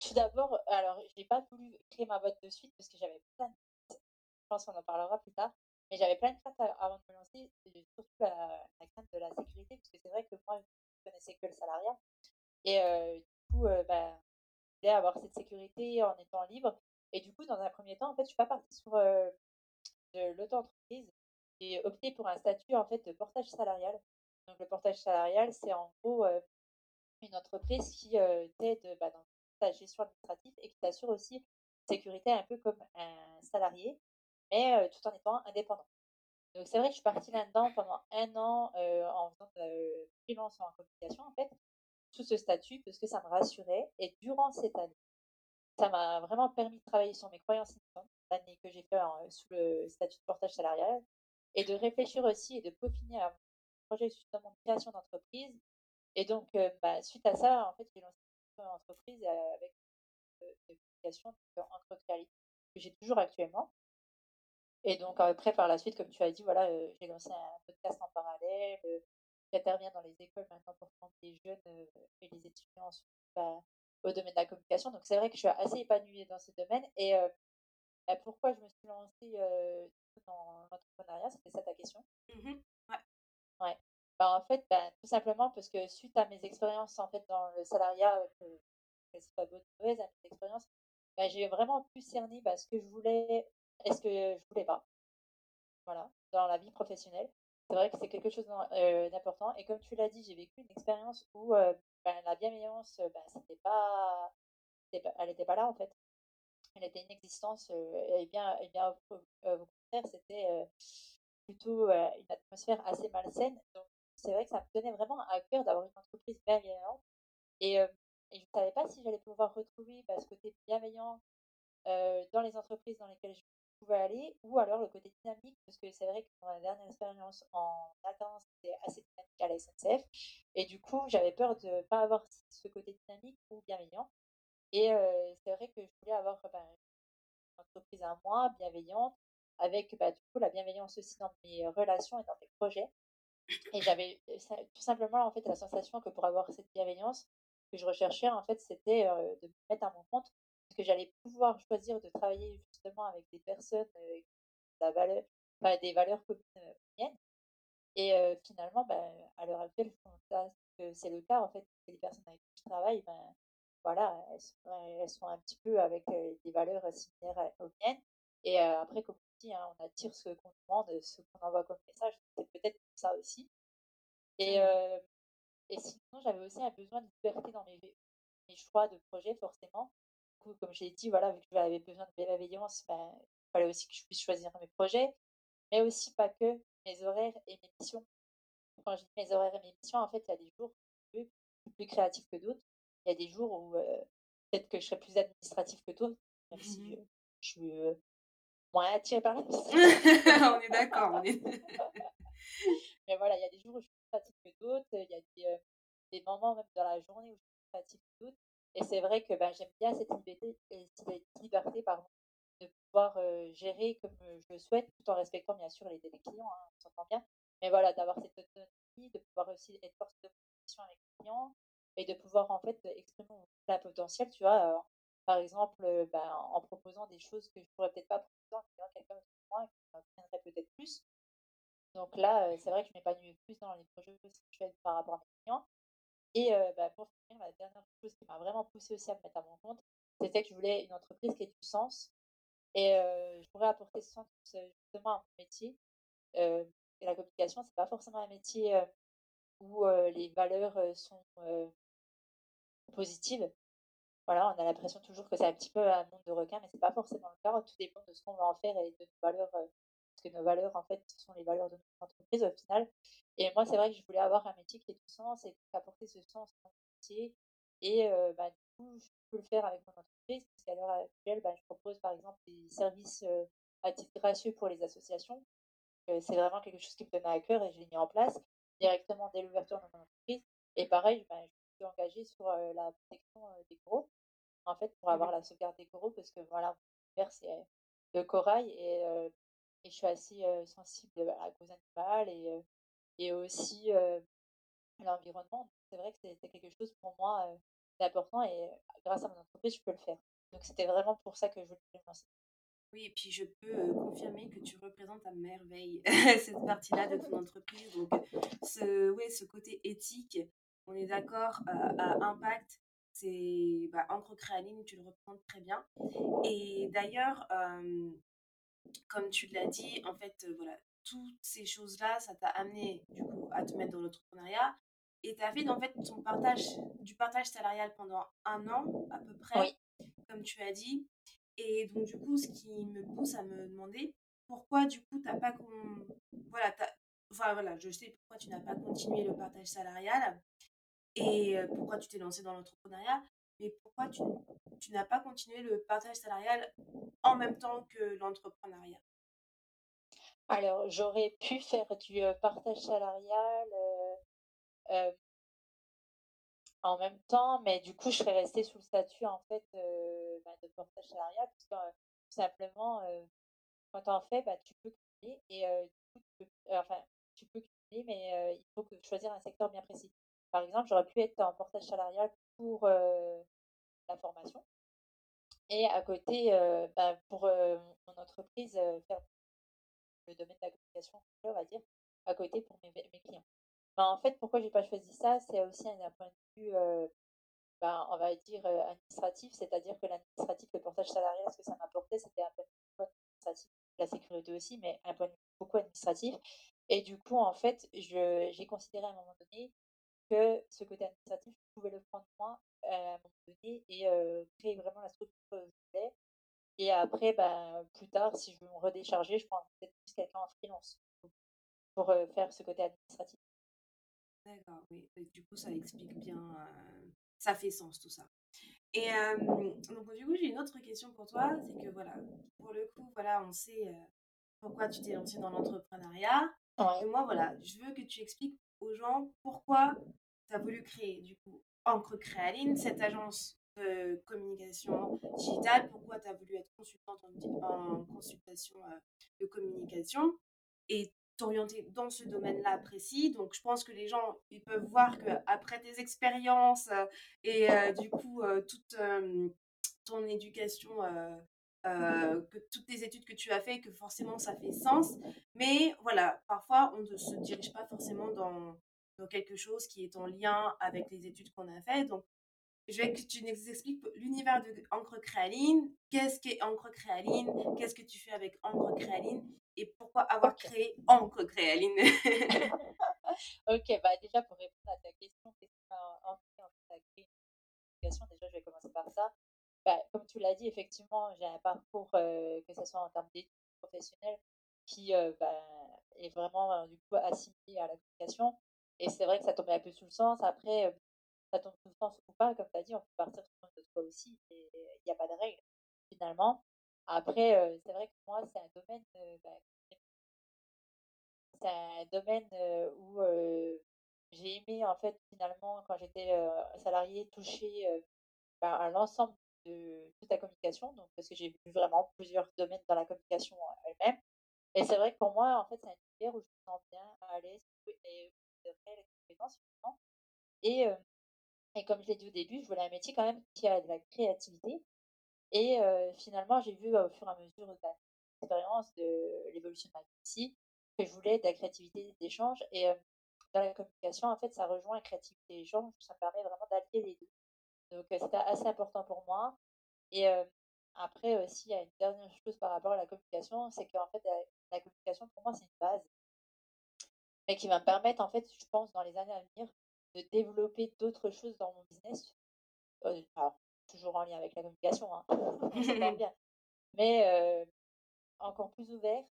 Tout d'abord, alors, j'ai pas voulu créer ma boîte de suite parce que j'avais plein de Je pense qu'on en parlera plus tard. Mais j'avais plein de craintes avant de me lancer, surtout la, crainte de la sécurité, parce que c'est vrai que moi, je connaissais que le salariat. Et euh, du coup, euh, bah, avoir cette sécurité en étant libre. Et du coup, dans un premier temps, en fait, je suis pas partie sur euh, l'auto-entreprise. J'ai opté pour un statut en fait de portage salarial. Donc le portage salarial, c'est en gros une entreprise qui t'aide bah, dans ta gestion administrative et qui t'assure aussi sécurité un peu comme un salarié, mais tout en étant indépendant. Donc c'est vrai que je suis partie là-dedans pendant un an en faisant de freelance en communication en fait, sous ce statut parce que ça me rassurait. Et durant cette année, ça m'a vraiment permis de travailler sur mes croyances l'année que j'ai fait sous le statut de portage salarial, et de réfléchir aussi et de peaufiner un projet de création d'entreprise. Et donc, bah, suite à ça, en fait, j'ai lancé entreprise avec une communication entre réalité que j'ai toujours actuellement. Et donc après, par la suite, comme tu as dit, voilà, j'ai lancé un podcast en parallèle. J'interviens dans les écoles maintenant pour prendre les jeunes et les étudiants bah, au domaine de la communication. Donc c'est vrai que je suis assez épanouie dans ce domaine. Et bah, pourquoi je me suis lancée dans l'entrepreneuriat C'était ça ta question? Mmh Ouais. ouais. Bah, en fait, bah, tout simplement parce que suite à mes expériences en fait dans le salariat, euh, que ce soit bonne mauvaise, à mes bah, j'ai vraiment pu cerner bah, ce que je voulais et ce que je voulais pas. Voilà, dans la vie professionnelle. C'est vrai que c'est quelque chose euh, d'important. Et comme tu l'as dit, j'ai vécu une expérience où euh, la bienveillance, c'était pas, elle n'était pas là en fait. Elle était inexistante. et bien, et bien au, contraire, c'était plutôt une atmosphère assez malsaine. C'est vrai que ça me tenait vraiment à cœur d'avoir une entreprise bienveillante. Et, et je ne savais pas si j'allais pouvoir retrouver bah, ce côté bienveillant dans les entreprises dans lesquelles je pouvais aller, ou alors le côté dynamique, parce que c'est vrai que dans ma dernière expérience en alternance, c'était assez dynamique à la SNCF. Et du coup, j'avais peur de ne pas avoir ce côté dynamique ou bienveillant. Et c'est vrai que je voulais avoir bah, une entreprise à moi, bienveillante, avec bah, du coup la bienveillance aussi dans mes relations et dans mes projets. Et j'avais tout simplement en fait la sensation que pour avoir cette bienveillance que je recherchais, en fait, c'était de me mettre à mon compte, parce que j'allais pouvoir choisir de travailler justement avec des personnes qui la des valeurs communes Et finalement, ben, à l'heure actuelle, c'est le cas, en fait, les personnes avec qui je travaille, ben, voilà, elles sont, un petit peu avec des valeurs similaires aux miennes. Et après, Hein, on attire ce qu'on demande, ce qu'on envoie comme message. C'est peut-être ça aussi. Et, mmh. et sinon, j'avais aussi un besoin de liberté dans mes, mes choix de projet, forcément. Du coup, comme j'ai dit, voilà, vu que j'avais besoin de bienveillance, ben, il fallait aussi que je puisse choisir mes projets, mais aussi pas que mes horaires et mes missions. quand je dis mes horaires et mes missions, en fait, il y a des jours plus, plus créatifs que d'autres. Il y a des jours où peut-être que je serai plus administratif que toi, même si Mmh je suis attirée par On est d'accord, on est Mais voilà, il y a des jours où je suis plus créative que d'autres, il y a des, des moments même dans la journée où je suis plus créative que d'autres. Et c'est vrai que ben, j'aime bien cette liberté, cette liberté pardon, de pouvoir gérer comme je le souhaite, tout en respectant bien sûr les, clients, hein, on s'entend bien. Mais voilà, d'avoir cette autonomie, de pouvoir aussi être force de proposition avec les clients et de pouvoir en fait exprimer mon plein potentiel, tu vois. par exemple, ben, en proposant des choses que je pourrais peut-être pas quelqu'un de moi qui m'apprendrait peut-être plus. Donc là, c'est vrai que je m'épanouis plus dans les projets fais par rapport à mes clients. Et bah, pour finir, la dernière chose qui m'a vraiment poussée aussi à me mettre à mon compte, c'était que je voulais une entreprise qui ait du sens. Et je pourrais apporter ce sens justement à mon métier. et la communication, c'est pas forcément un métier où les valeurs sont positives. On a l'impression toujours que c'est un petit peu un monde de requins, mais c'est pas forcément le cas. Tout dépend de ce qu'on va en faire et de nos valeurs, parce que nos valeurs, en fait, ce sont les valeurs de notre entreprise au final. Et moi, c'est vrai que je voulais avoir un métier qui ait du sens et apporter ce sens dans mon métier. Et bah, du coup, je peux le faire avec mon entreprise, parce qu'à l'heure actuelle, bah, je propose par exemple des services à titre gracieux pour les associations. c'est vraiment quelque chose qui me tenait à cœur et je l'ai mis en place directement dès l'ouverture de mon entreprise. Et pareil, bah, je suis engagée sur la protection des coraux, en fait, pour avoir mmh la sauvegarde des coraux, parce que voilà, mon père, c'est le corail et, et je suis assez sensible à cause animale et et aussi l'environnement. C'est vrai que c'est quelque chose pour moi d'important et grâce à mon entreprise, je peux le faire. Donc c'était vraiment pour ça que je voulais me lancer. Oui, et puis je peux confirmer que tu représentes à merveille cette partie-là de ton entreprise. Donc, ce, ouais, ce côté éthique, on est d'accord, à impact, c'est bah, Encre Créaline, tu le représentes très bien. Et d'ailleurs, comme tu l'as dit, en fait, voilà, toutes ces choses-là, ça t'a amené du coup à te mettre dans l'entrepreneuriat. Et tu as fait en fait ton partage, du partage salarial pendant un an à peu près, comme tu as dit. Et donc du coup, ce qui me pousse à me demander pourquoi du coup t'as pas voilà, enfin voilà, je sais pourquoi tu n'as pas continué le partage salarial et pourquoi tu t'es lancé dans l'entrepreneuriat, mais pourquoi tu, n'as pas continué le partage salarial en même temps que l'entrepreneuriat? Alors, j'aurais pu faire du partage salarial en même temps, mais du coup, je serais restée sous le statut en fait bah, de partage salarial, parce que tout simplement, quand tu en fais, bah, tu peux cumuler et du coup, tu peux, enfin, tu peux cumuler, mais il faut choisir un secteur bien précis. Par exemple, j'aurais pu être en portage salarial pour la formation et à côté, bah, pour mon entreprise, faire le domaine de la communication, on va dire, à côté pour mes, mes clients. Ben, en fait, pourquoi j'ai pas choisi ça, c'est aussi un, point de vue, ben, on va dire, administratif, c'est-à-dire que l'administratif, le portage salarial, ce que ça m'apportait, c'était un point de vue administratif, la sécurité aussi, mais un point de vue beaucoup administratif. Et du coup, en fait, j'ai considéré à un moment donné que ce côté administratif, je pouvais le prendre moi à un moment donné et créer vraiment la structure que je voulais et après, ben, plus tard, si je veux me redécharger, je prends peut-être plus quelqu'un en freelance pour faire ce côté administratif. D'accord, oui. du coup, ça explique bien, ça fait sens tout ça. Et donc, du coup, j'ai une autre question pour toi. C'est que, voilà, pour le coup, voilà, on sait pourquoi tu t'es lancé dans l'entrepreneuriat. Et moi, voilà, je veux que tu expliques aux gens pourquoi tu as voulu créer, du coup, Encre Créaline, cette agence de communication digitale, pourquoi tu as voulu être consultante en, consultation euh, de communication et t'orienter dans ce domaine-là précis? Donc, je pense que les gens, ils peuvent voir qu'après tes expériences euh, et euh, du coup, toute ton éducation, que toutes tes études que tu as fait, que forcément, ça fait sens. Mais voilà, parfois, on ne se dirige pas forcément dans, dans quelque chose qui est en lien avec les études qu'on a fait. Donc, je veux que tu nous expliques l'univers de Encre Créaline, qu'est-ce qu'est Encre Créaline, qu'est-ce que tu fais avec Encre Créaline et pourquoi avoir créé Encre Créaline? ok, bah déjà pour répondre à ta question, qu'est-ce qui m'a envie en créer une Déjà, je vais commencer par ça. Bah, comme tu l'as dit, effectivement, j'ai un parcours, euh, que ce soit en termes d'études professionnelles, qui euh, bah, est vraiment euh, du coup assimilé à la communication. Et c'est vrai que ça tombait un peu sous le sens. Après, ça tombe sous le sens ou pas, comme tu as dit, on peut partir notre choix aussi. Il n'y a pas de règle, finalement. Après, c'est vrai que moi, c'est un domaine, bah, c'est un domaine où j'ai aimé, en fait, finalement, quand j'étais salariée, toucher bah, à l'ensemble de toute la communication. Donc, parce que j'ai vu vraiment plusieurs domaines dans la communication elle-même. Et c'est vrai que pour moi, en fait, c'est un univers où je me sens bien à l'aise et de réelles compétences, Et, et comme je l'ai dit au début, je voulais un métier quand même qui a de la créativité. Et finalement, j'ai vu au fur et à mesure de l'expérience de l'évolution de ma vie que je voulais de la créativité d'échange. Et dans la communication, en fait, ça rejoint la créativité d'échange. Ça permet vraiment d'allier les deux. Donc, c'était assez important pour moi. Et après aussi, il y a une dernière chose par rapport à la communication, c'est qu'en fait, la, communication, pour moi, c'est une base. Mais qui va me permettre, en fait, je pense, dans les années à venir, de développer d'autres choses dans mon business. alors, toujours en lien avec la communication, hein, bien. Mais encore plus ouvert.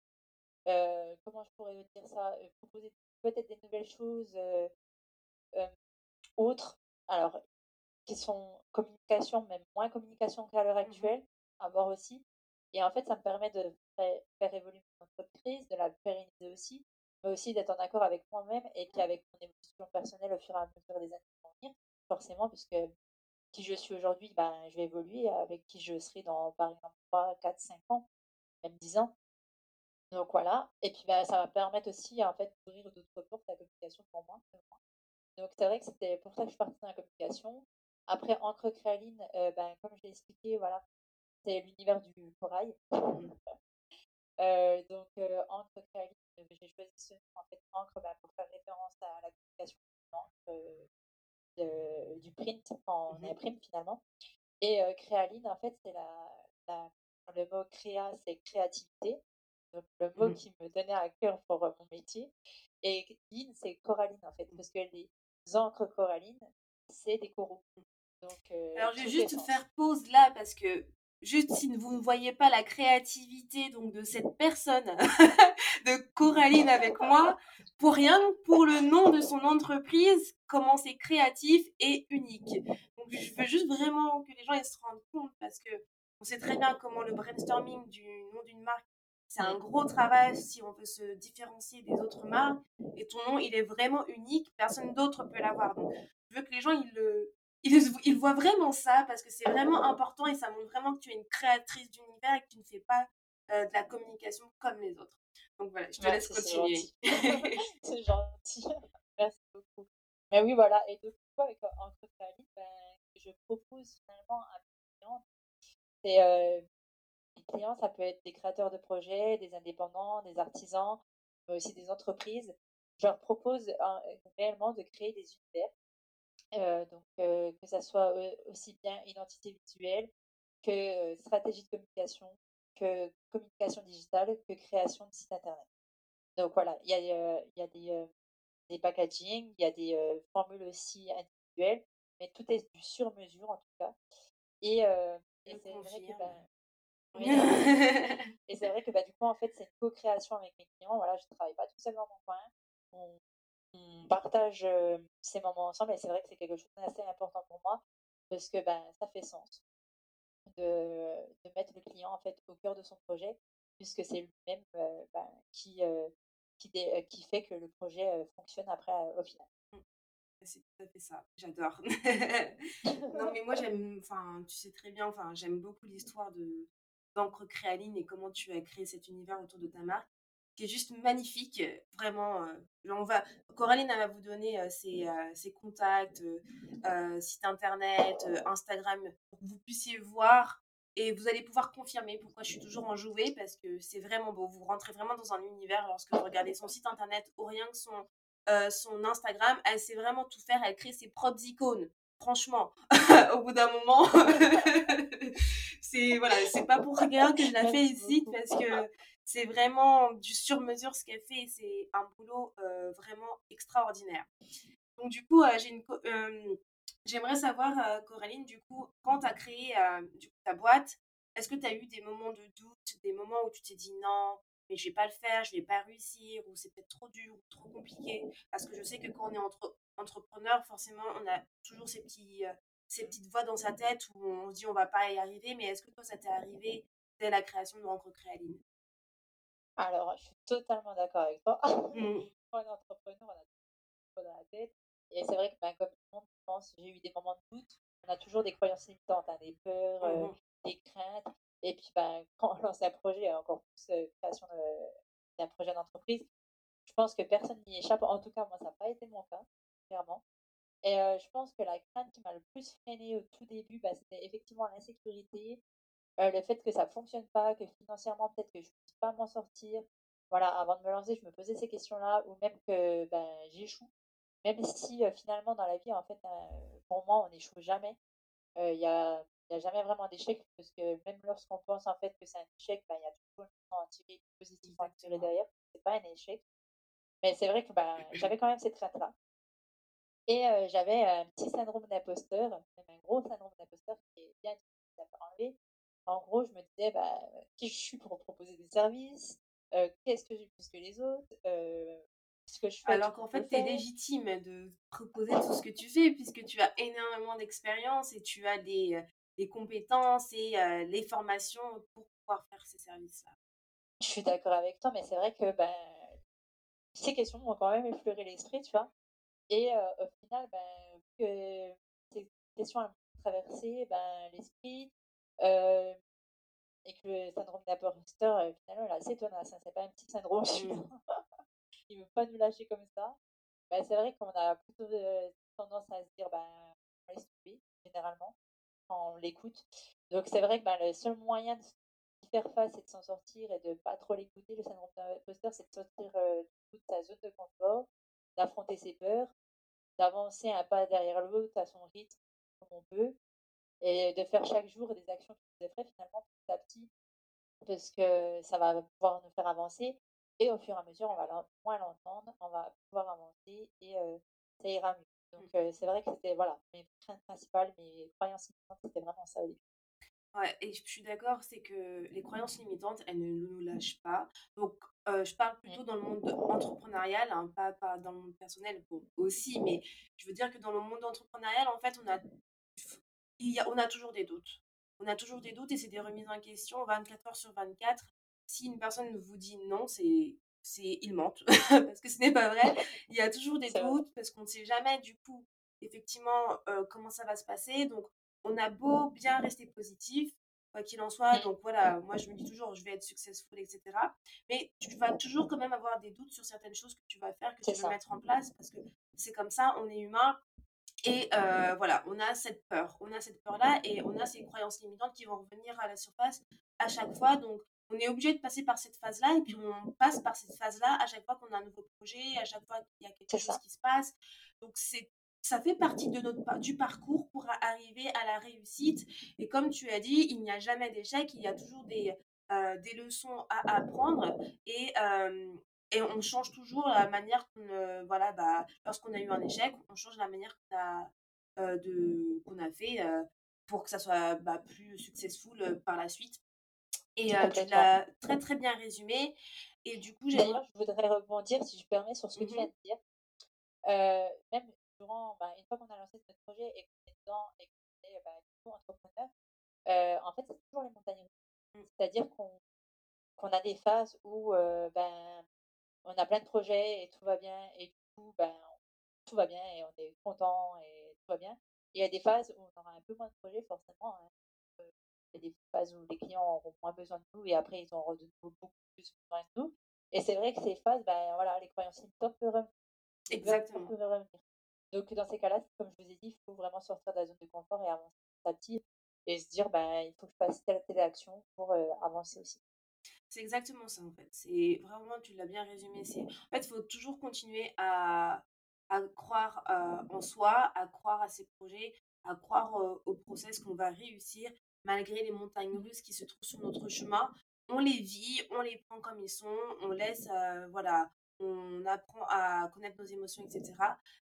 comment je pourrais dire ça Proposer peut-être des nouvelles choses autres. Alors, qui sont communication, même moins communication qu'à l'heure mmh actuelle, à voir aussi. Et en fait, ça me permet de faire, évoluer mon entreprise, de la pérenniser aussi, mais aussi d'être en accord avec moi-même et puis avec mon évolution personnelle au fur et à mesure des années vont venir, forcément, puisque qui je suis aujourd'hui, ben, je vais évoluer avec qui je serai dans, par exemple, 3, 4, 5 ans, même 10 ans. Donc voilà. Et puis ben, ça va permettre aussi, en fait, d'ouvrir d'autres portes à la communication pour moi. Donc c'est vrai que c'était pour ça que je suis partie dans la communication. Après, encre créaline, euh, ben, comme je l'ai expliqué, voilà, c'est l'univers du corail. Mmh. euh, donc, euh, encre créaline, j'ai choisi ce nom, en fait, encre, ben, pour faire référence à la euh, du print en mmh imprime finalement. Et créaline, en fait, c'est la, le mot créa, c'est créativité. Donc, le mot mmh qui me donnait à cœur pour mon métier. Et line, c'est coralline, en fait, parce que les encres corallines, c'est des coraux. Euh, Alors, je vais juste faire pause là parce que juste si vous ne voyez pas la créativité donc de cette personne, de Coraline avec moi, pour rien pour le nom de son entreprise, comment c'est créatif et unique. Donc je veux juste vraiment que les gens ils se rendent compte parce que on sait très bien comment le brainstorming du nom d'une marque c'est un gros travail si on veut se différencier des autres marques et ton nom il est vraiment unique, personne d'autre peut l'avoir. Donc je veux que les gens ils le il, voit vraiment ça parce que c'est vraiment important et ça montre vraiment que tu es une créatrice d'univers et que tu ne fais pas euh, de la communication comme les autres. Donc voilà, je te laisse continuer. C'est gentil. Merci beaucoup. Mais oui, voilà. Et donc, avec euh, Entre ben, je propose finalement à mes clients, c'est euh, les clients, ça peut être des créateurs de projets, des indépendants, des artisans, mais aussi des entreprises. Je leur propose réellement de créer des univers donc, que ça soit aussi bien identité visuelle que stratégie de communication, que communication digitale, que création de site internet. Donc voilà, il y a, il y a des, des packaging, il y a des formules aussi individuelles, mais tout est du sur-mesure en tout cas. Et, et c'est vrai que bah, et c'est vrai que bah, du coup, en fait, c'est une co-création avec mes clients. Voilà, je ne travaille pas tout seul dans mon coin. On, on partage ces moments ensemble et c'est vrai que c'est quelque chose d'assez important pour moi parce que ben, ça fait sens de, de, mettre le client en fait au cœur de son projet puisque c'est lui-même ben, qui, qui, qui, fait que le projet fonctionne après au final. Mmh. C'est tout à fait ça, j'adore. non mais moi j'aime, enfin tu sais très bien, enfin j'aime beaucoup l'histoire de d'encre créaline et comment tu as créé cet univers autour de ta marque qui est juste magnifique. Vraiment, euh, on va, Coraline va vous donner euh, ses, euh, ses, contacts, site internet, Instagram, pour que vous puissiez voir et vous allez pouvoir confirmer pourquoi je suis toujours en jouet parce que c'est vraiment beau. Vous rentrez vraiment dans un univers lorsque vous regardez son site internet ou rien que son, son Instagram. Elle sait vraiment tout faire. Elle crée ses propres icônes. Franchement, au bout d'un moment, c'est voilà, c'est pas pour rien que je la félicite parce que c'est vraiment du sur-mesure ce qu'elle fait c'est un boulot euh, vraiment extraordinaire. Donc du coup, euh, j'ai une, euh, j'aimerais savoir, Coraline, du coup, quand tu as créé ta boîte, est-ce que tu as eu des moments de doute, des moments où tu t'es dit non, mais je vais pas le faire, je vais pas réussir, ou c'est peut-être trop dur ou trop compliqué? Parce que je sais que quand on est entre, entrepreneur, forcément, on a toujours ces, petits, euh, ces petites voix dans sa tête où on se dit on va pas y arriver, mais est-ce que toi, ça t'est arrivé dès la création de Rencontre Créaline? Alors, je suis totalement d'accord avec toi. Mmh. On est entrepreneur, on a tout dans la tête. Et c'est vrai que, ben, comme tout le monde, je pense, j'ai eu des moments de doute. On a toujours des croyances limitantes, hein, des peurs, euh, mmh des craintes. Et puis, ben, quand on lance un projet, encore plus euh, création d'un projet d'entreprise, je pense que personne n'y échappe. En tout cas, moi, ça n'a pas été mon cas, clairement. Et euh, je pense que la crainte qui m'a le plus freiné au tout début, bah, c'était effectivement l'insécurité, euh, le fait que ça ne fonctionne pas, que financièrement, peut-être que je ne puisse pas m'en sortir. Voilà, avant de me lancer, je me posais ces questions-là, ou même que ben, j'échoue. Même si finalement, dans la vie, en fait, pour moi, on n'échoue jamais. Il y a n'y a jamais vraiment d'échec parce que même lorsqu'on pense en fait que c'est un échec, ben, il y a toujours un tirer positif à tirer derrière. C'est pas un échec. Mais c'est vrai que ben, j'avais quand même cette crainte-là. Et j'avais un petit syndrome d'imposteur, même un gros syndrome d'imposteur qui est bien difficile à enlever. En gros, je me disais, bah, qui je suis pour proposer des services Qu'est-ce que j'ai plus que les autres ce que je fais, Alors qu'en fait, tu es légitime de proposer tout ce que tu fais puisque tu as énormément d'expérience et tu as des, les compétences et les formations pour pouvoir faire ces services-là. Je suis d'accord avec toi, mais c'est vrai que ben, ces questions m'ont quand même effleuré l'esprit, tu vois? Et au final, ben, que ces questions ont traversé ben, l'esprit et que le syndrome d'imposteur, finalement, là, c'est tenace, hein, c'est pas un petit syndrome. Il ne veut pas nous lâcher comme ça. Ben, c'est vrai qu'on a plutôt tendance à se dire, ben, on laisse tomber, généralement quand on l'écoute. Donc c'est vrai que ben, le seul moyen de faire face et de s'en sortir et de pas trop l'écouter, le syndrome d'imposteur, c'est de sortir euh, de sa zone de confort, d'affronter ses peurs, d'avancer un pas derrière l'autre à son rythme comme on peut, et de faire chaque jour des actions qui nous effraient finalement petit à petit, parce que ça va pouvoir nous faire avancer. Et au fur et à mesure, on va moins l'entendre, on va pouvoir avancer et euh, ça ira mieux. Donc c'est vrai que c'était voilà, mes craintes principales, mes croyances limitantes, c'était vraiment ça au début. Ouais, et je suis d'accord, c'est que les croyances limitantes, elles ne nous lâchent pas. Donc, je parle plutôt dans le monde entrepreneurial, hein, pas, pas, dans le monde personnel, bon, aussi, mais je veux dire que dans le monde entrepreneurial, en fait, on a, il y a, on a toujours des doutes. On a toujours des doutes et c'est des remises en question 24 heures sur 24. Si une personne vous dit non, c'est c'est il mentent parce que ce n'est pas vrai. Il y a toujours des doutes parce qu'on ne sait jamais du coup effectivement comment ça va se passer. Donc on a beau bien rester positif, quoi qu'il en soit. Mmh. Donc voilà, moi je me dis toujours je vais être successful, etc. Mais tu vas toujours quand même avoir des doutes sur certaines choses que tu vas faire, que tu vas mettre en place parce que c'est comme ça, on est humain. Et voilà, on a cette peur, on a cette peur-là et on a ces croyances limitantes qui vont revenir à la surface à chaque fois. Donc, on est obligé de passer par cette phase-là et puis on passe par cette phase-là à chaque fois qu'on a un nouveau projet, à chaque fois qu'il y a quelque chose qui se passe. Donc c'est ça fait partie de notre, du parcours pour arriver à la réussite. Et comme tu as dit, il n'y a jamais d'échec, il y a toujours des, euh, des leçons à apprendre et, euh, et on change toujours la manière qu'on, voilà, bah, lorsqu'on a eu un échec, on change la manière qu'on a, euh, de, qu'on a fait pour que ça soit bah, plus successful par la suite. Et tu l'as très très bien résumé. Et du coup, j'ai. D'ailleurs, je voudrais rebondir, si je permets, sur ce que tu mmh viens de dire. même durant, bah, une fois qu'on a lancé notre projet et qu'on est dedans et qu'on est bah, du coup entrepreneur, en fait, c'est toujours les montagnes russes. Mmh. C'est-à-dire qu'on a des phases où ben, on a plein de projets et tout va bien, et du coup, ben, tout va bien et on est content et tout va bien. Et il y a des phases où on aura un peu moins de projets, forcément. Hein y a des phases où les clients auront moins besoin de nous et après ils auront de beaucoup plus besoin de nous. Et c'est vrai que ces phases, ben voilà, les croyances peuvent revenir. Exactement. Peuvent revenir. Donc dans ces cas-là, comme je vous ai dit, il faut vraiment sortir de la zone de confort et avancer petit à petit et se dire ben il faut que je fasse telle telle action pour euh, avancer aussi. C'est exactement ça en fait. C'est vraiment, tu l'as bien résumé. C'est en fait, il faut toujours continuer à, à croire euh, en soi, à croire à ses projets, à croire euh, au process qu'on va réussir malgré les montagnes russes qui se trouvent sur notre chemin. On les vit, on les prend comme ils sont, on laisse, voilà, on apprend à connaître nos émotions, etc.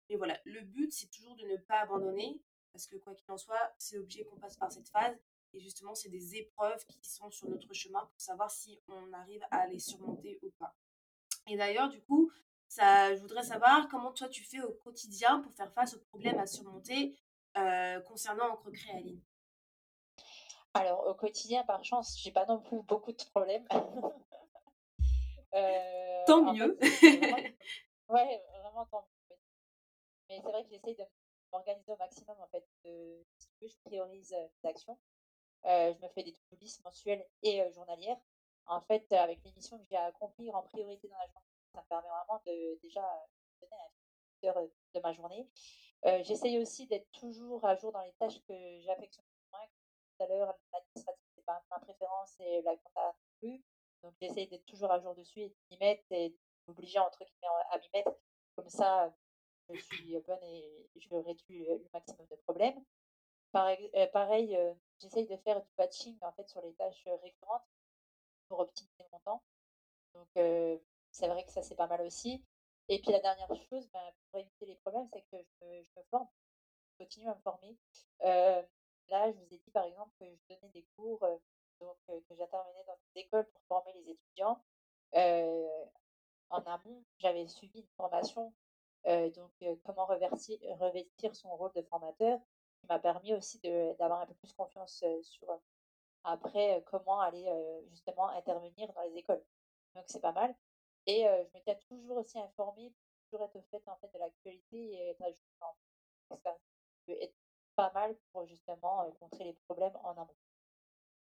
Mais voilà, le but, c'est toujours de ne pas abandonner, parce que quoi qu'il en soit, c'est obligé qu'on passe par cette phase. Et justement, c'est des épreuves qui sont sur notre chemin pour savoir si on arrive à les surmonter ou pas. Et d'ailleurs, du coup, je voudrais savoir comment toi tu fais au quotidien pour faire face aux problèmes à surmonter euh, concernant Encre Créaline. Alors, au quotidien, par chance, j'ai pas non plus beaucoup de problèmes. euh, tant mieux. ouais, vraiment tant mieux. Mais c'est vrai que j'essaye de m'organiser au maximum en fait. De, si je priorise euh, mes actions. Euh, je me fais des to mensuelles et euh, journalières. En fait, avec les missions que j'ai à accomplir en priorité dans la journée, ça me permet vraiment de déjà donner un heure de ma journée. J'essaye aussi d'être toujours à jour dans les tâches que j'affectionne moins. Tout à l'heure, l'administratif, c'est pas ma préférence et la compta non plus. Donc, j'essaye d'être toujours à jour dessus et de m'y mettre et m'obliger entre guillemets à m'y mettre. Comme ça, je suis bonne et je réduis le maximum de problèmes. Pareil, pareil j'essaye de faire du batching en fait sur les tâches récurrentes pour optimiser mon temps. Donc, c'est vrai que ça, c'est pas mal aussi. Et puis, la dernière chose, ben, pour éviter les problèmes, c'est que je me, je me, forme, je continue à me former. là, je vous ai dit, par exemple, que je donnais des cours, que j'intervenais dans des écoles pour former les étudiants. en amont, j'avais suivi une formation, donc, comment revêtir, son rôle de formateur, qui m'a permis aussi d'avoir un peu plus confiance sur après comment aller justement intervenir dans les écoles. Donc c'est pas mal. Et je tiens toujours aussi informée, toujours être au fait en fait de l'actualité et être à jour. Ça peut être pas mal pour justement contrer les problèmes en amont.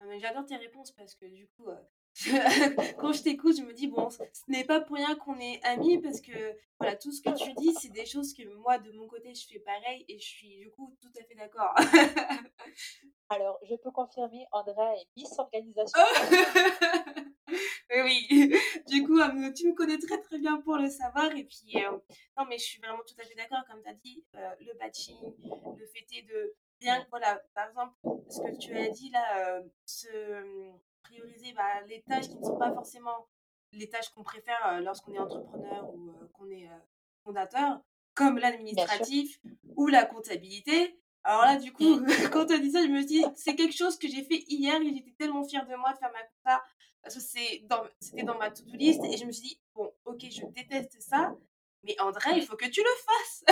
Ah, j'adore tes réponses parce que du coup, quand je t'écoute, je me dis, bon, ce n'est pas pour rien qu'on est amis parce que voilà, tout ce que tu dis, c'est des choses que moi, de mon côté, je fais pareil et je suis du coup tout à fait d'accord. Alors, je peux confirmer, Andrea est Miss Organisation. oui, du coup, euh, tu me connais très très bien pour le savoir. Et puis, euh, non, mais je suis vraiment tout à fait d'accord. Comme tu as dit, euh, le batching, le fait de bien, voilà, par exemple, ce que tu as dit là, se prioriser bah, les tâches qui ne sont pas forcément les tâches qu'on préfère lorsqu'on est entrepreneur ou qu'on est fondateur, comme l'administratif ou la comptabilité. Alors là, du coup, quand tu as dit ça, je me dis, c'est quelque chose que j'ai fait hier et j'étais tellement fière de moi de faire ma compta parce que c'était dans, ma to-do list et je me suis dit, bon, ok, je déteste ça, mais André, il faut que tu le fasses.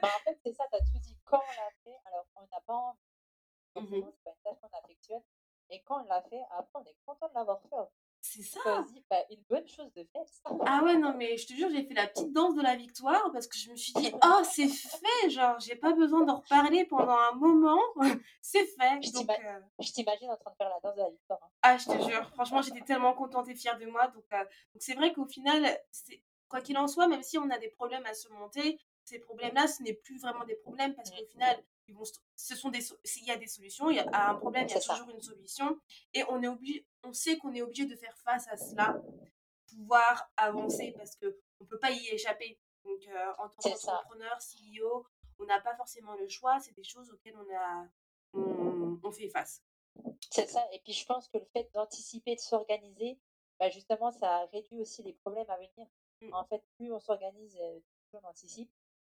Bah, en fait, c'est ça, tu as tout dit. Quand on l'a fait, alors on n'a pas envie. Mmh c'est pas une tâche qu'on affectionne. Et quand on l'a fait, après, on est content de l'avoir fait. C'est ça. Bah, une bonne chose de fait. ah ouais, non, mais je te jure, j'ai fait la petite danse de la victoire parce que je me suis dit, oh, c'est fait, genre, j'ai pas besoin d'en reparler pendant un moment, c'est fait. Euh je t'imagine en train de faire la danse de la victoire. Hein. Ah, je te jure, franchement, j'étais tellement contente et fière de moi. Donc, euh, donc c'est vrai qu'au final, quoi qu'il en soit, même si on a des problèmes à surmonter, ces problèmes-là, ce n'est plus vraiment des problèmes parce qu'au final, ils vont, ce sont des, il y a des solutions, il y a un problème, il y a toujours une solution, et on est obligé, on sait qu'on est obligé de faire face à cela, pouvoir avancer parce que on peut pas y échapper. Donc, euh, en tant qu'entrepreneur, CEO, on n'a pas forcément le choix. C'est des choses auxquelles on a, on, fait face. C'est ça. Et puis, je pense que le fait d'anticiper, de s'organiser, bah justement, ça réduit aussi les problèmes à venir. Mmh. En fait, plus on s'organise, plus on anticipe.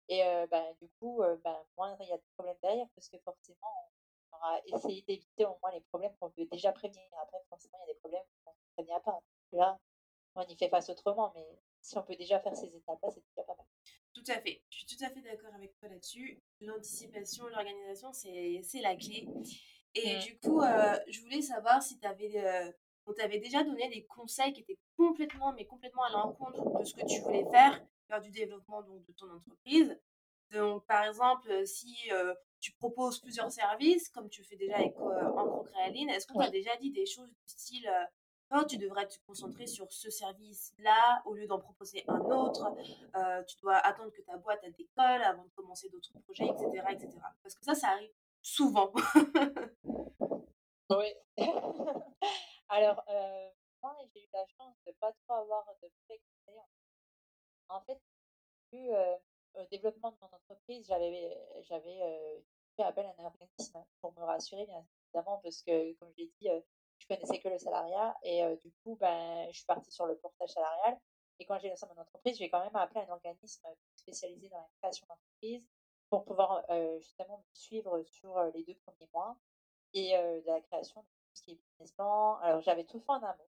Et bah, du coup, bah, moins il y a de problèmes derrière, parce que forcément, on aura essayé d'éviter au moins les problèmes qu'on veut déjà prévenir. Après, forcément, il y a des problèmes qu'on ne prévient pas. Là, on y fait face autrement, mais si on peut déjà faire ces étapes-là, c'est déjà pas mal. Tout à fait. Je suis tout à fait d'accord avec toi là-dessus. L'anticipation, l'organisation, c'est la clé. Et mmh. du coup, je voulais savoir si tu avais, on t'avait déjà donné des conseils qui étaient complètement, mais complètement à l'encontre de ce que tu voulais faire faire du développement donc, de ton entreprise. Donc, par exemple, euh, si euh, tu proposes plusieurs services, comme tu fais déjà avec euh, est-ce qu'on t'a déjà dit des choses du style oh, tu devrais te concentrer sur ce service-là au lieu d'en proposer un autre, tu dois attendre que ta boîte décolle avant de commencer d'autres projets, etc., etc. Parce que ça, ça arrive souvent. oui. Alors, moi, j'ai eu la chance de pas trop avoir de en fait, vu au développement de mon entreprise, j'avais j'avais fait appel à un organisme pour me rassurer, bien évidemment, parce que, comme je l'ai dit, je connaissais que le salariat et du coup, ben, je suis partie sur le portage salarial. Et quand j'ai lancé mon entreprise, j'ai quand même appelé un organisme spécialisé dans la création d'entreprise pour pouvoir justement me suivre sur les deux premiers mois. et de la création qui est business plan. Alors, j'avais tout fait en amont.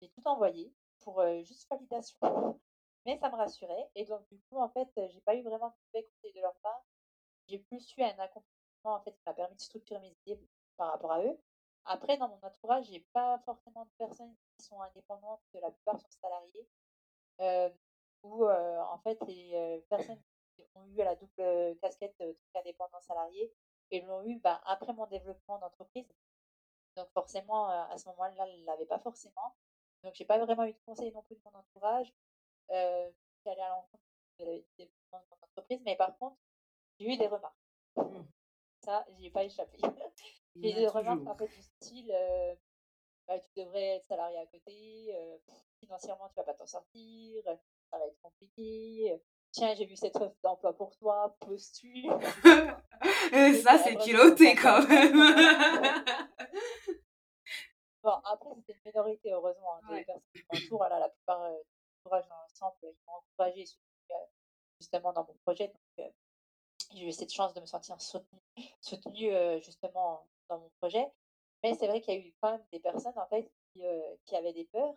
J'ai tout envoyé pour juste validation. Mais ça me rassurait. Et donc, du coup, en fait, j'ai pas eu vraiment de mauvais conseils de leur part. J'ai plus eu un accompagnement en fait, qui m'a permis de structurer mes idées par rapport à eux. Après, dans mon entourage, j'ai pas forcément de personnes qui sont indépendantes, la plupart sont salariés. Euh, où en fait, les personnes qui ont eu la double casquette indépendant salarié et l'ont eu bah, après mon développement d'entreprise. Donc forcément, à ce moment-là, elle ne l'avait pas forcément. Donc j'ai pas vraiment eu de conseils non plus de mon entourage euh, qui allait à l'encontre de développement de mon entreprise. Mais par contre, j'ai eu des remarques. Mmh. Ça, n'y ai pas échappé. j'ai eu des remarques en fait du style bah, tu devrais être salarié à côté, financièrement tu vas pas t'en sortir, ça va être compliqué. Tiens, j'ai vu cette offre d'emploi pour toi, postule. Ça, c'est piloté quand même. après, c'était une minorité, heureusement, hein, des personnes qui m'entourent. La plupart euh, entourage dans l'ensemble, ils m'ont encouragé justement dans mon projet. Donc, j'ai eu cette chance de me sentir soutenue, soutenue justement dans mon projet. Mais c'est vrai qu'il y a eu quand même des personnes en fait qui, qui avaient des peurs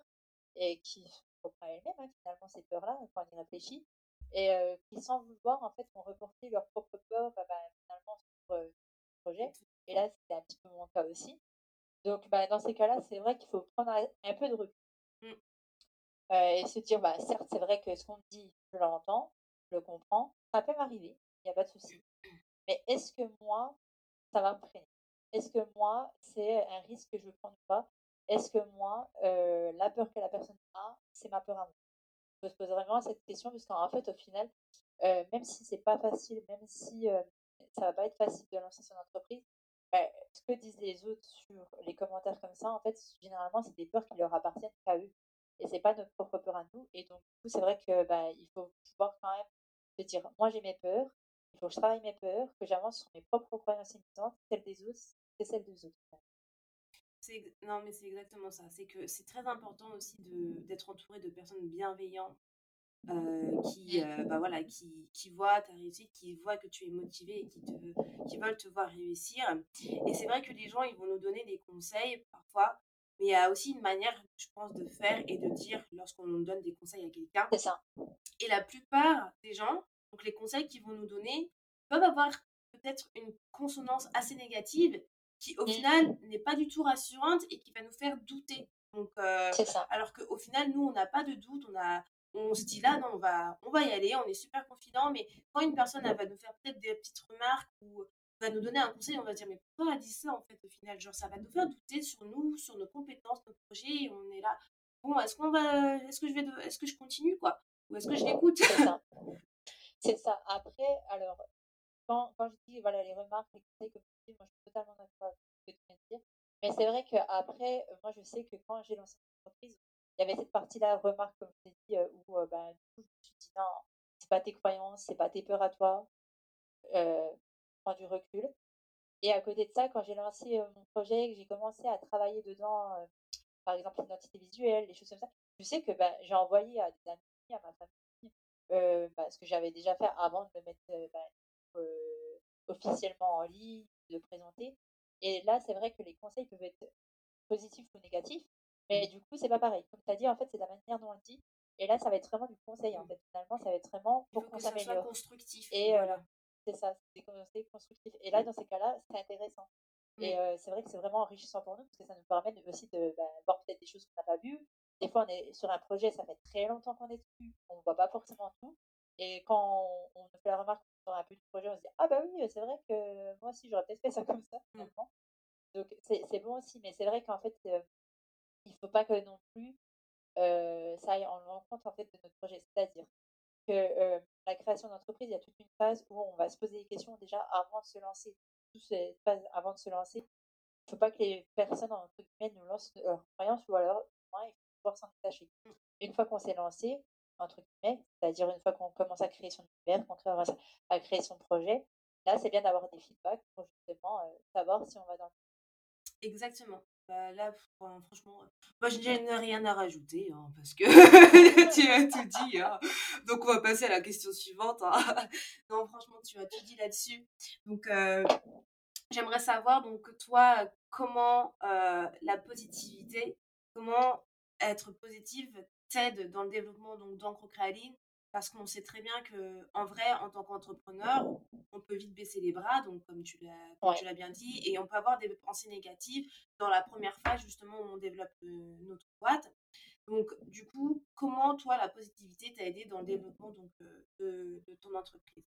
et qui comprennent elles-mêmes hein, finalement ces peurs-là quand on y réfléchit et qui sans vouloir en fait ont reporté leurs propres peurs bah, finalement sur le projet. Et là c'était un petit peu mon cas aussi. Donc bah, dans ces cas-là c'est vrai qu'il faut prendre un, peu de recul mmh. et se dire bah certes c'est vrai que ce qu'on dit je l'entends, je le comprends, ça peut m'arriver, il n'y a pas de souci. Mais est-ce que moi ça va me freiner? Est-ce que moi, c'est un risque que je veux prendre ou pas? Est-ce que moi, la peur que la personne a, c'est ma peur à moi? Je me pose vraiment cette question parce qu'en fait, au final, même si c'est pas facile, même si ça va pas être facile de lancer son entreprise, bah, ce que disent les autres sur les commentaires comme ça, en fait, généralement, c'est des peurs qui leur appartiennent qu'à eux. Et c'est pas notre propre peur à nous. Et donc, du coup, c'est vrai que bah, il faut pouvoir quand même se dire, moi j'ai mes peurs, il faut que je travaille mes peurs, que j'avance sur mes propres croyances limitantes, celles des autres, c'est celles des autres. Non, mais c'est exactement ça. C'est que c'est très important aussi d'être entouré de personnes bienveillantes euh, qui, euh, bah voilà, qui, qui voient ta réussite, qui voient que tu es motivé et qui, te, qui veulent te voir réussir. Et c'est vrai que les gens, ils vont nous donner des conseils parfois, mais il y a aussi une manière, je pense, de faire et de dire lorsqu'on nous donne des conseils à quelqu'un. C'est ça. Et la plupart des gens, donc les conseils qu'ils vont nous donner, peuvent avoir peut-être une consonance assez négative qui au mmh. final n'est pas du tout rassurante et qui va nous faire douter. Donc, euh, ça. Alors qu'au final, nous, on n'a pas de doute, on, a, on se dit là, non, on va, on va y aller, on est super confident, mais quand une personne elle va nous faire peut-être des petites remarques ou va nous donner un conseil, on va dire mais pourquoi elle a dit ça en fait au final? Genre ça va nous faire douter sur nous, sur nos compétences, nos projets, et on est là. Bon, est-ce qu'on va, est-ce que je vais, est-ce que je continue quoi? Ou est-ce que je l'écoute? C'est ça. C'est ça. Après, alors quand, quand je dis voilà les remarques, les conseils, comme tu dis, moi je suis totalement d'accord avec ce que tu viens de dire. Mais c'est vrai qu'après, euh, moi je sais que quand j'ai lancé mon entreprise, il y avait cette partie-là, remarque, comme tu dit, euh, où ben, je me suis dit non, c'est pas tes croyances, c'est pas tes peurs à toi, euh, prends du recul. Et à côté de ça, quand j'ai lancé mon projet, que j'ai commencé à travailler dedans, par exemple l'identité visuelle, des choses comme ça, je sais que ben, j'ai envoyé à des amis, à ma famille, ben, ce que j'avais déjà fait avant de me mettre officiellement en ligne, de présenter. Et là, c'est vrai que les conseils peuvent être positifs ou négatifs, mais du coup, c'est pas pareil. Comme tu as dit, en fait, c'est la manière dont on le dit. Et là, ça va être vraiment du conseil, en fait. Finalement, ça va être vraiment pour qu'on s'améliore. constructif. Et euh, voilà. c'est ça, c'est constructifs. Et là, dans ces cas-là, c'est intéressant. Et euh, c'est vrai que c'est vraiment enrichissant pour nous, parce que ça nous permet aussi de bah, voir peut-être des choses qu'on n'a pas vues. Des fois, on est sur un projet, ça fait très longtemps qu'on est dessus, on ne voit pas forcément tout. Et quand on, on fait la remarque un peu du projet, on se dit Ah bah oui, c'est vrai que moi aussi j'aurais peut-être fait ça comme ça mmh. finalement. Donc c'est bon aussi, mais c'est vrai qu'en fait, il faut pas que non plus ça aille en l'encontre en fait de notre projet. C'est-à-dire que la création d'entreprise, il y a toute une phase où on va se poser des questions déjà avant de se lancer. Toute cette phase avant de se lancer. Il ne faut pas que les personnes entre guillemets nous lancent leurs croyances ou alors il faut pouvoir s'en détacher. Une fois qu'on s'est lancé, entre c'est-à-dire une fois qu'on commence à créer son univers, qu'on commence à créer son projet, là, c'est bien d'avoir des feedbacks pour justement savoir si on va dans le Exactement. Bah, là, franchement, moi, je n'ai rien à rajouter hein, parce que tu as tout dit. Hein. Donc, on va passer à la question suivante. Hein. non, franchement, tu as tout dit là-dessus. Donc, euh, j'aimerais savoir donc toi, comment, heu, la positivité, comment être positive t'aide dans le développement donc? Parce qu'on sait très bien qu'en vrai, en tant qu'entrepreneur, on peut vite baisser les bras, donc comme tu l'as Ouais. bien dit et on peut avoir des pensées négatives dans la première phase justement où on développe, notre boîte. Donc du coup, comment toi la positivité t'a aidé dans le développement donc, de de ton entreprise?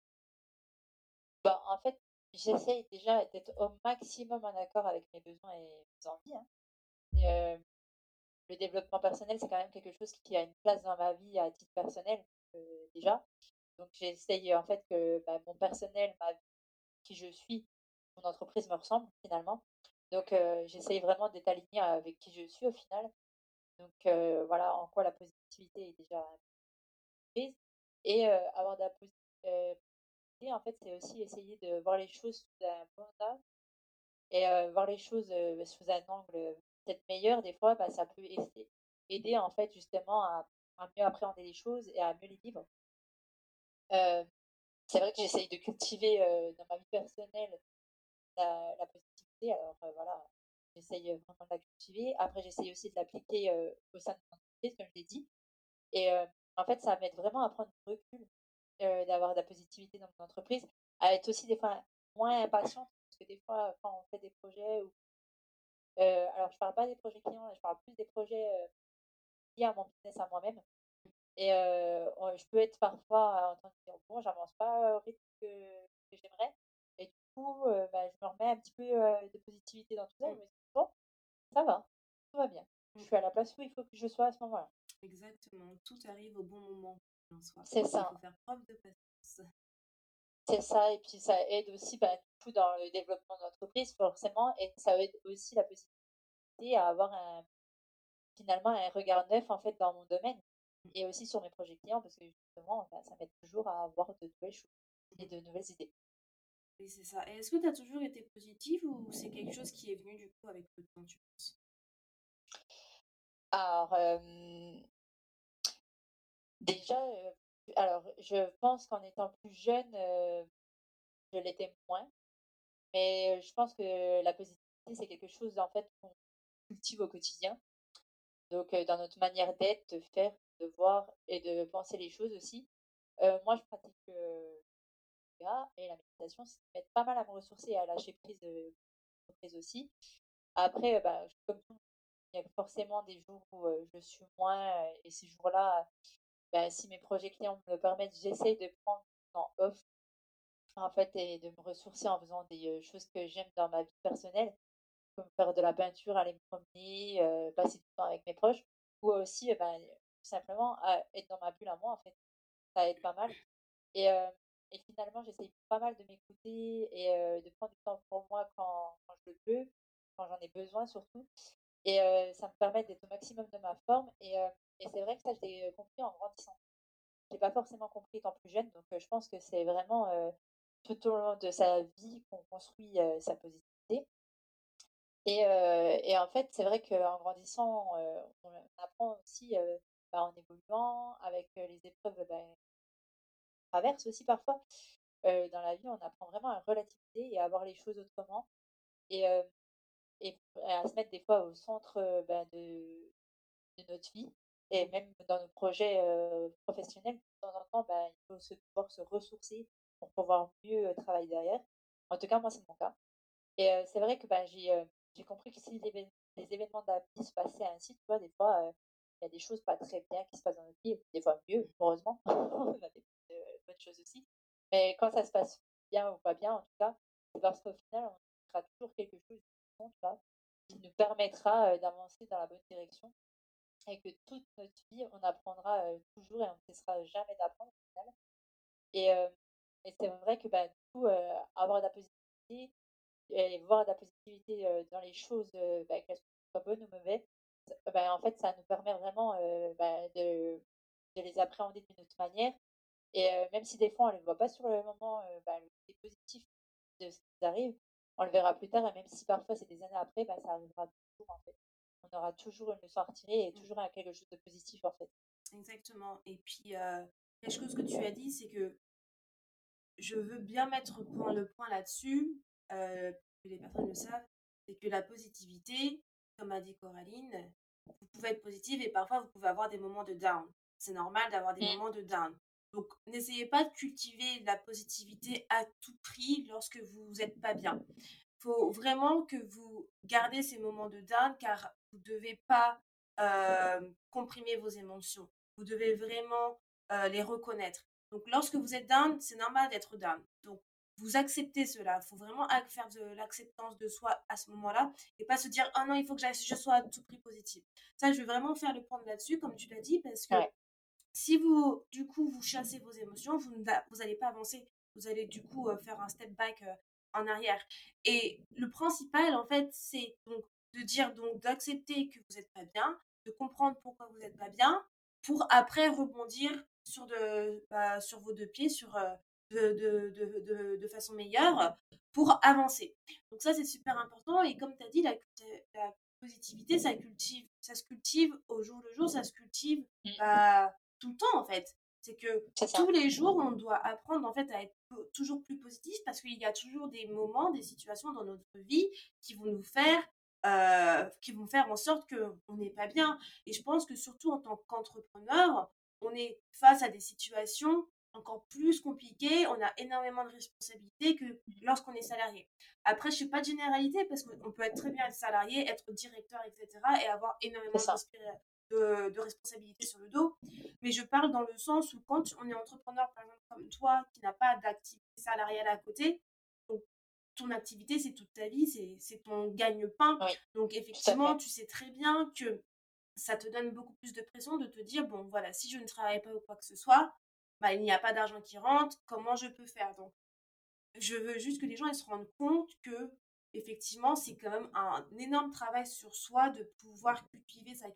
Bah, en fait, j'essaye déjà d'être au maximum en accord avec mes besoins et mes envies, hein. Et le développement personnel, c'est quand même quelque chose qui a une place dans ma vie à titre personnel, déjà. Donc j'essaye en fait que, bah, mon personnel, qui je suis, mon entreprise me ressemble finalement. Donc heu, j'essaye vraiment d'être alignée avec qui je suis au final. Donc heu, voilà en quoi la positivité est déjà prise et heu, avoir de la posi heu, et en fait, c'est aussi essayer de voir les choses sous un bon angle et voir les choses, sous un angle, peut-être meilleur des fois, bah, ça peut aider en fait justement à à mieux appréhender les choses et à mieux les vivre. C'est vrai que j'essaye de cultiver, dans ma vie personnelle la positivité alors, voilà, j'essaye, vraiment de la cultiver. Après j'essaye aussi de l'appliquer, au sein de mon entreprise comme je l'ai dit et en fait ça m'aide vraiment à prendre du recul, d'avoir de la positivité dans mon entreprise, à être aussi des fois moins impatiente parce que des fois quand on fait des projets ou alors je parle pas des projets clients, je parle plus des projets, à mon business à moi-même et je peux être parfois en train de dire: «Bon, j'avance pas au rythme que que j'aimerais» et du coup, bah, je me remets un petit peu, de positivité dans tout ça et Mmh. je me dis: «Bon, ça va, tout va bien. Je Mmh. suis à la place où il faut que je sois à ce moment-là». Exactement, tout arrive au bon moment. C'est Il faut ça, faire preuve de patience. c'est ça et puis ça aide aussi, bah, du coup dans le développement de l'entreprise forcément et ça aide aussi la positivité à avoir un Finalement, un regard neuf, en fait, dans mon domaine Mmh et aussi sur mes projets clients parce que justement, bah, ça m'aide toujours à avoir de nouvelles choses et de nouvelles idées. Oui, c'est ça. Et est-ce que tu as toujours été positive ou c'est quelque chose qui est venu du coup avec le temps, tu penses? Alors, déjà, alors je pense qu'en étant plus jeune, je l'étais moins, mais je pense que la positivité, c'est quelque chose, en fait, qu'on cultive au quotidien. Donc, dans notre manière d'être, de faire, de voir et de penser les choses aussi. Moi, je pratique, le yoga et la méditation, ça m'aide pas mal à me ressourcer et à lâcher prise, heu, prise aussi. Après, bah, comme tout, il y a forcément des jours où, je suis moins, et ces jours-là, bah, si mes projets clients me le permettent, j'essaye de prendre temps off, en fait et de me ressourcer en faisant des, choses que j'aime dans ma vie personnelle, faire de la peinture, aller me promener, passer du temps avec mes proches ou aussi, bah, tout simplement, être dans ma bulle à moi, en fait. Ça aide pas mal et et finalement, j'essaye pas mal de m'écouter et heu, de prendre du temps pour moi quand je le peux, quand j'en ai besoin surtout. Et ça me permet d'être au maximum de ma forme et c'est vrai que ça, je l'ai, compris en grandissant. Je l'ai pas forcément compris étant plus jeune, donc je pense que c'est vraiment, tout au long de sa vie qu'on construit, sa positivité et en fait, c'est vrai qu'en grandissant, on apprend aussi, bah, en évoluant avec, les épreuves, bah, qu'on traverse aussi parfois. Dans la vie, on apprend vraiment à relativiser et à voir les choses autrement et à se mettre des fois au centre, bah, de notre vie et même dans nos projets, professionnels, de temps en temps, bah, il faut se pouvoir se ressourcer pour pouvoir mieux, travailler derrière. En tout cas, moi, c'est mon cas et c'est vrai que, j'ai, j'ai compris que si l'évén les événements vie se passaient ainsi, tu vois, des fois, heu, il y a des choses pas très bien qui se passent dans notre vie, des fois mieux, heureusement. On a des, heu, bonnes choses aussi. Mais quand ça se passe bien ou pas bien, en tout cas, c'est parce qu'au final, on fera toujours quelque chose tu vois, qui nous permettra, heu, d'avancer dans la bonne direction et que toute notre vie, on apprendra, toujours et on ne cessera jamais d'apprendre au final et c'est vrai que, bah, du coup, avoir de la positivité et voir de la positivité, dans les choses, bah, qu'elles soient bonnes ou mauvaises, bah, en fait, ça nous permet vraiment, bah, de de les appréhender d'une autre manière et même si des fois on ne les voit pas sur le moment, bah, le positif de ce qui nous arrive, on le verra plus tard et même si parfois c'est des années après, ça arrivera toujours en fait. On aura toujours une leçon à retirer et mh. toujours quelque chose de positif en fait. Exactement. Et puis, heu, quelque chose que tu as dit, c'est que je veux bien mettre point le point là-dessus, que les personnes le savent, c'est que la positivité, comme a dit Coraline, vous pouvez être positive et parfois vous pouvez avoir des moments de down. C'est normal d'avoir des Mmh. moments de down. Donc, n'essayez pas de cultiver la positivité à tout prix lorsque vous n'êtes pas bien. Il faut vraiment que vous gardez ces moments de down car vous ne devez pas euh, comprimer vos émotions. Vous devez vraiment euh, les reconnaître. Donc, lorsque vous êtes down, c'est normal d'être down. Donc, vous acceptez cela. Il faut vraiment faire de l'acceptance de soi à ce moment-là et pas se dire oh non, il faut que je sois à tout prix positive. Ça, je vais vraiment faire le point là-dessus, comme tu l'as dit, parce que Ouais. si vous, du coup, vous chassez vos émotions, vous n'allez pas avancer. Vous allez, du coup, euh, faire un step back euh, en arrière. Et le principal, en fait, c'est donc de dire, donc, d'accepter que vous n'êtes pas bien, de comprendre pourquoi vous n'êtes pas bien, pour après rebondir sur, de, bah, sur vos deux pieds, sur, euh, de, de, de, de, façon meilleure pour avancer. Donc ça, c'est super important. Et comme tu as dit, la, la, positivité, ça, cultive, ça se cultive au jour le jour, ça se cultive Mmh. bah, tout le temps, en fait. C'est que tous les jours, on doit apprendre en fait à être toujours plus positif parce qu'il y a toujours des moments, des situations dans notre vie qui vont nous faire, euh, qui vont faire en sorte qu'on n'est pas bien. Et je pense que surtout en tant qu'entrepreneur, on est face à des situations encore plus compliquées, on a énormément de responsabilités que lorsqu'on est salarié. Après, je ne fais pas de généralité parce qu'on peut être très bien être salarié, être directeur, etc. et avoir énormément de, de, de responsabilités sur le dos. Mais je parle dans le sens où quand on est entrepreneur, par exemple, comme toi, qui n'a pas d'activité salariale à côté, donc ton activité, c'est toute ta vie, c'est ton gagne-pain. Oui, donc effectivement, tu sais très bien que ça te donne beaucoup plus de pression de te dire, bon, voilà, si je ne travaille pas ou quoi que ce soit, bah, il n'y a pas d'argent qui rentre, comment je peux faire? Donc, je veux juste que les gens ils se rendent compte que effectivement, c'est quand même un énorme travail sur soi de pouvoir cultiver sa,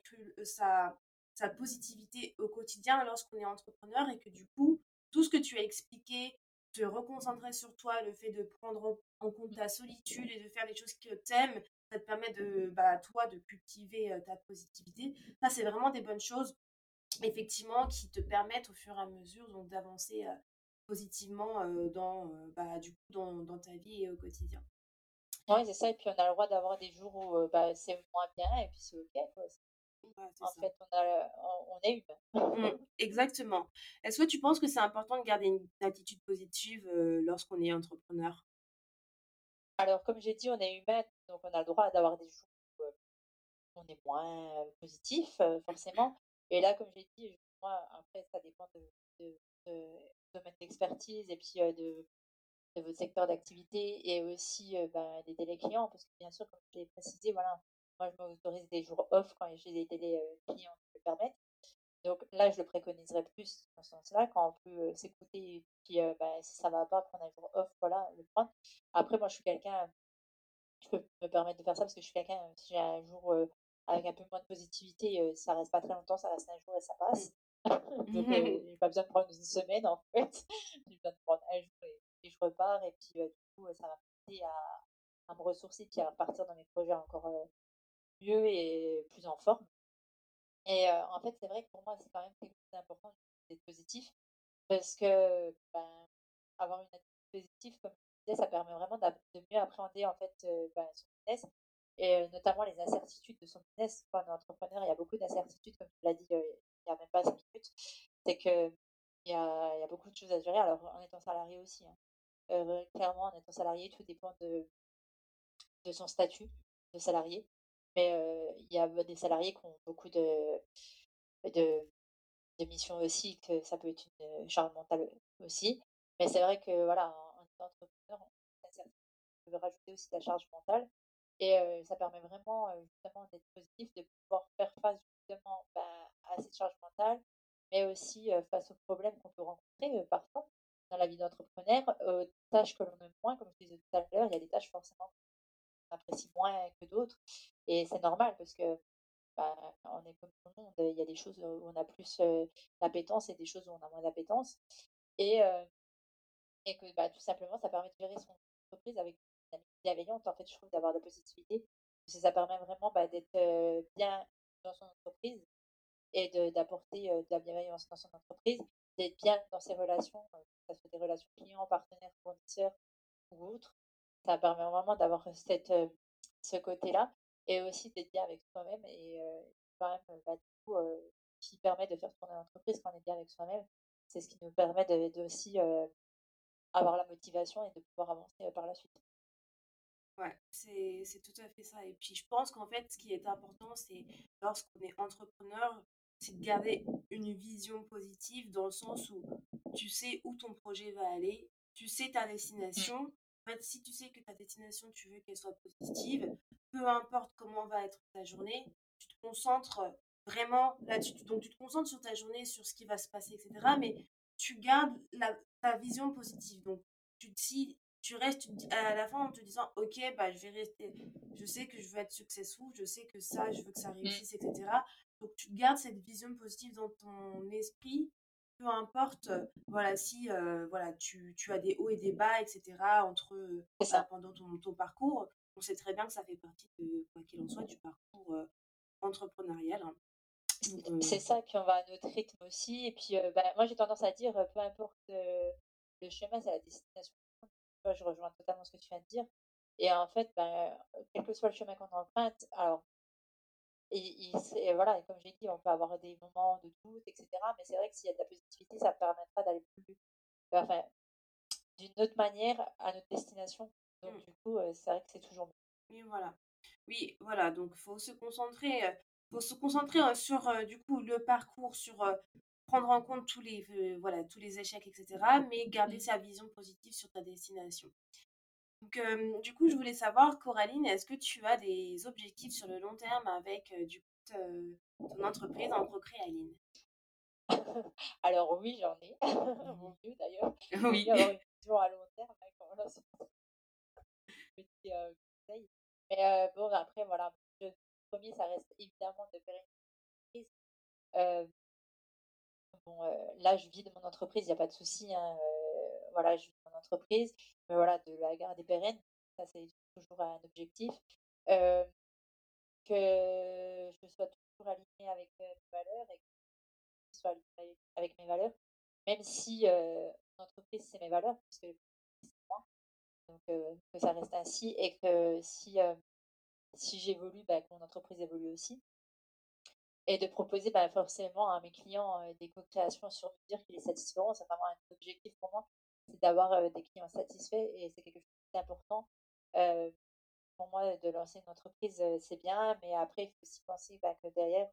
sa, sa positivité au quotidien lorsqu'on est entrepreneur et que du coup, tout ce que tu as expliqué, te reconcentrer sur toi, le fait de prendre en compte ta solitude et de faire des choses que tu aimes, ça te permet de, bah, toi, de cultiver ta positivité. Ça, c'est vraiment des bonnes choses, effectivement, qui te permettent au fur et à mesure donc d'avancer positivement dans, bah, du coup, dans, dans, ta vie et au quotidien. Oui, c'est ça. Et puis, on a le droit d'avoir des jours où bah, c'est moins bien et puis c'est OK. Quoi. Ouais, en ça. fait, on, a, on, on est humain. Mmh, exactement. Est-ce que tu penses que c'est important de garder une attitude positive euh, lorsqu'on est entrepreneur? Alors, comme j'ai dit, on est humain, donc on a le droit d'avoir des jours où euh, on est moins euh, positif, euh, forcément. Et là, comme j'ai dit, moi, après, ça dépend de, de, de domaine d'expertise et puis de, de, votre secteur d'activité et aussi des délais clients, parce que bien sûr, comme je l'ai précisé, voilà, moi, je m'autorise des jours off quand j'ai des délais clients qui le permettent. Donc là, je le préconiserais plus dans ce sens-là, quand on peut s'écouter et puis bah, si ça va pas, prendre un jour off, voilà, le prendre. Après, moi, je suis quelqu'un, je peux me permettre de faire ça parce que je suis quelqu'un, si j'ai un jour avec un peu moins de positivité, ça reste pas très longtemps, ça reste un jour et ça passe. Donc, j'ai pas besoin de prendre une semaine en fait. j'ai besoin de prendre un jour et, je repars. Et puis, du coup, ça va m'aider à, à, me ressourcer puis à partir dans mes projets encore mieux et plus en forme. Et en fait, c'est vrai que pour moi, c'est quand même quelque chose d'important d'être positif parce que ben, avoir une attitude positive, comme je disais, ça permet vraiment de mieux appréhender en fait ben, son business et notamment les incertitudes de son business. Quand on est entrepreneur, il y a beaucoup d'incertitudes, comme tu l'as dit il n'y a même pas 5 minutes. C'est que il y a, y a, beaucoup de choses à gérer. Alors, en étant salarié aussi, hein. clairement, en étant salarié, tout dépend de, de son statut de salarié. Mais il y a des salariés qui ont beaucoup de, de, de, missions aussi, que ça peut être une charge mentale aussi. Mais c'est vrai que, voilà, en entrepreneur, on peut rajouter aussi la charge mentale. Et ça permet vraiment, justement, d'être positif, de pouvoir faire face, justement, bah, à cette charge mentale, mais aussi face aux problèmes qu'on peut rencontrer parfois dans la vie d'entrepreneur, aux tâches que l'on aime moins, comme je disais tout à l'heure, il y a des tâches forcément qu'on apprécie moins que d'autres. Et c'est normal parce que bah, on est comme tout le monde. Il y a des choses où on a plus d'appétence et des choses où on a moins d'appétence. Et, et que bah, tout simplement, ça permet de gérer son entreprise avec une bienveillante. En fait, je trouve d'avoir de la positivité. Parce que ça permet vraiment bah, d'être bien dans son entreprise et d'apporter de, la bienveillance dans son entreprise, d'être bien dans ses relations, que ce soit des relations clients, partenaires, fournisseurs ou autres. ça permet vraiment d'avoir cette, ce côté-là et aussi d'être bien avec soi-même et quand même, bah, du coup, qui permet de faire tourner l'entreprise quand on est bien avec soi-même. C'est ce qui nous permet de, avoir la motivation et de pouvoir avancer par la suite. Ouais, c'est c'est tout à fait ça. Et puis je pense qu'en fait, ce qui est important, c'est lorsqu'on est entrepreneur, c'est de garder une vision positive dans le sens où tu sais où ton projet va aller, tu sais ta destination. En fait, si tu sais que ta destination, tu veux qu'elle soit positive, peu importe comment va être ta journée, tu te concentres vraiment là-dessus. Donc tu te concentres sur ta journée, sur ce qui va se passer, etc. Mais tu gardes la, ta vision positive. Donc tu te, tu restes à la fin en te disant ok bah je vais rester je sais que je veux être successful je sais que ça je veux que ça mmh. réussisse etc donc tu gardes cette vision positive dans ton esprit peu importe voilà si euh, voilà tu, tu, as des hauts et des bas etc entre ça. pendant ton, ton, parcours on sait très bien que ça fait partie de quoi qu'il en soit du parcours euh, entrepreneurial hein. c'est ça puis on va à notre rythme aussi et puis bah, moi j'ai tendance à dire peu importe le chemin c'est la destination je rejoins totalement ce que tu viens de dire. Et en fait, ben, quel que soit le chemin qu'on emprunte, alors, et, voilà, comme j'ai dit, on peut avoir des moments de doute, etc. Mais c'est vrai que s'il y a de la positivité, ça permettra d'aller plus, enfin, d'une autre manière à notre destination. Donc, mmh. du coup, c'est vrai que c'est toujours bon. Oui, voilà. Oui, voilà. Donc, il faut se concentrer, faut se concentrer sur, du coup, le parcours, sur prendre en compte tous les, euh, voilà, tous les échecs, etc., mais garder mmh. sa vision positive sur ta destination. Donc, du coup, je voulais savoir, Coraline, est-ce que tu as des objectifs sur le long terme avec euh, du coup, ton entreprise en Procréaline Alors oui, j'en ai. Mon Dieu, d'ailleurs. Oui. avoir une vision à long terme. Hein, petit conseil. Mais bon, après, voilà, le premier, ça reste évidemment de faire une entreprise. Là, je vis de mon entreprise, il n'y a pas de souci. Hein, voilà, je vis de mon entreprise. Mais voilà, de la garder pérenne, ça, c'est toujours un objectif. que je sois toujours alignée avec mes valeurs et que je sois alignée avec mes valeurs. Même si mon entreprise, c'est mes valeurs, parce que c'est moi. Donc, que ça reste ainsi et que si, si j'évolue, bah, que mon entreprise évolue aussi et de proposer bah, forcément à mes clients des co-créations sur mesure qui les satisferont. C'est vraiment un objectif pour moi, c'est d'avoir des clients satisfaits et c'est quelque chose d'important. pour moi, de lancer une entreprise, c'est bien, mais après, il faut aussi penser bah, que derrière,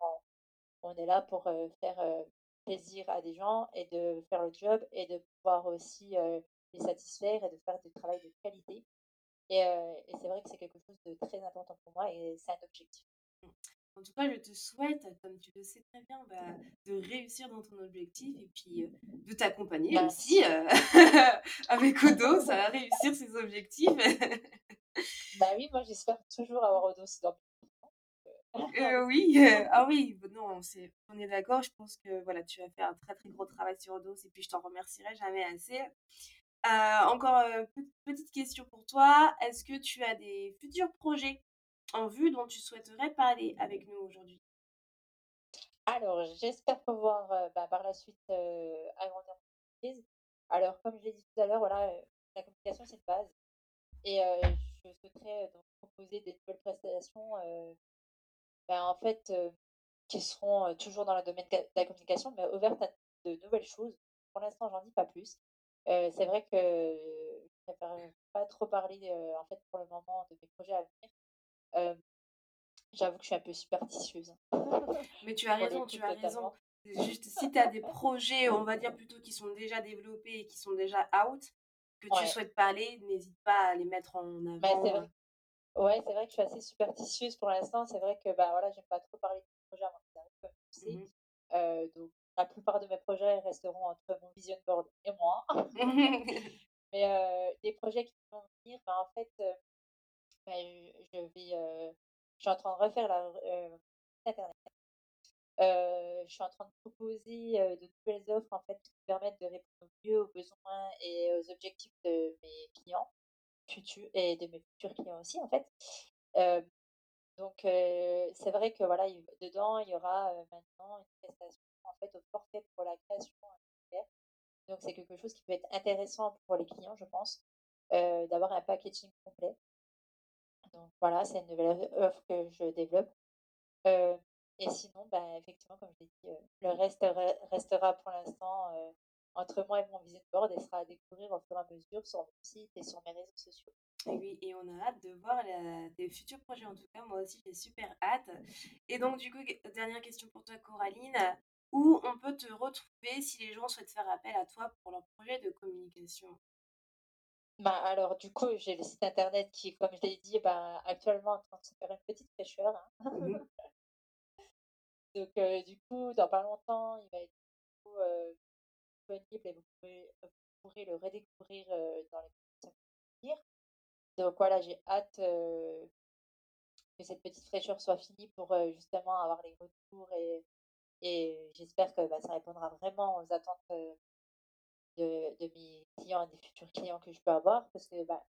on, est là pour faire plaisir à des gens et de faire le job et de pouvoir aussi les satisfaire et de faire du travail de qualité. Et, et c'est vrai que c'est quelque chose de très important pour moi et c'est un objectif. En tout cas, je te souhaite, comme tu le sais très bien, bah, de réussir dans ton objectif et puis euh, de t'accompagner aussi euh, avec Odo, ça va réussir ses objectifs. bah oui, moi j'espère toujours avoir Odo dans euh, oui, ah oui, non, on, est, on est d'accord. Je pense que voilà, tu as fait un très très gros travail sur Odo et puis je t'en remercierai jamais assez. encore une petite question pour toi. Est-ce que tu as des futurs projets? En vue dont tu souhaiterais parler avec nous aujourd'hui? Alors, j'espère pouvoir bah, par la suite agrandir entreprise. Alors, comme je l'ai dit tout à l'heure, voilà, la communication, c'est une base. Et je souhaiterais donc proposer des nouvelles prestations bah, en fait, qui seront toujours dans le domaine de la communication, mais ouvertes à de nouvelles choses. Pour l'instant, j'en dis pas plus. c'est vrai que je préfère pas trop parler en fait pour le moment de mes projets à venir j'avoue que je suis un peu superstitieuse. Mais tu as raison, tu as raison. Juste si tu as des projets, on va dire plutôt qui sont déjà développés et qui sont déjà out, que tu souhaites parler, n'hésite pas à les mettre en bah, avant. vrai. Ouais, c'est vrai que je suis assez superstitieuse pour l'instant. C'est vrai que bah voilà, j'aime pas trop parler de projets avant qu'ils arrivent, comme tu sais. Mmh donc la plupart de mes projets resteront entre mon vision board et moi. Mais euh, les projets qui vont venir, bah, en fait, bah, je suis en train de refaire la euh, internet. Je suis en train de proposer de nouvelles offres en fait qui permettent de répondre mieux aux besoins et aux objectifs de mes clients futurs et de mes futurs clients aussi en fait. donc c'est vrai que voilà, dedans il y aura maintenant une prestation en fait au forfait pour la création donc c'est quelque chose qui peut être intéressant pour les clients, je pense. d'avoir un packaging complet. Donc voilà, c'est une nouvelle offre que je développe. et sinon, ben, effectivement, comme je l'ai dit, le reste restera pour l'instant entre moi et mon vision board et sera à découvrir au fur et à mesure sur mon site et sur mes réseaux sociaux. Et oui, et on a hâte de voir tes futurs projets. En tout cas, moi aussi, j'ai super hâte. Et donc, du coup, dernière question pour toi, Coraline. Où on peut te retrouver si les gens souhaitent faire appel à toi pour leur projet de communication? Bah, alors, du coup, j'ai le site internet qui, comme je l'ai dit, bah, actuellement en train de se faire une petite fraîcheur. Hein. Mmh donc, euh, du coup, dans pas longtemps, il va être euh, disponible et vous pourrez, le redécouvrir euh, dans les prochains Donc, voilà, j'ai hâte que cette petite fraîcheur soit finie pour justement avoir les retours et, et j'espère que bah, ça répondra vraiment aux attentes de, de, mes clients et des futurs clients que je peux avoir parce que bah,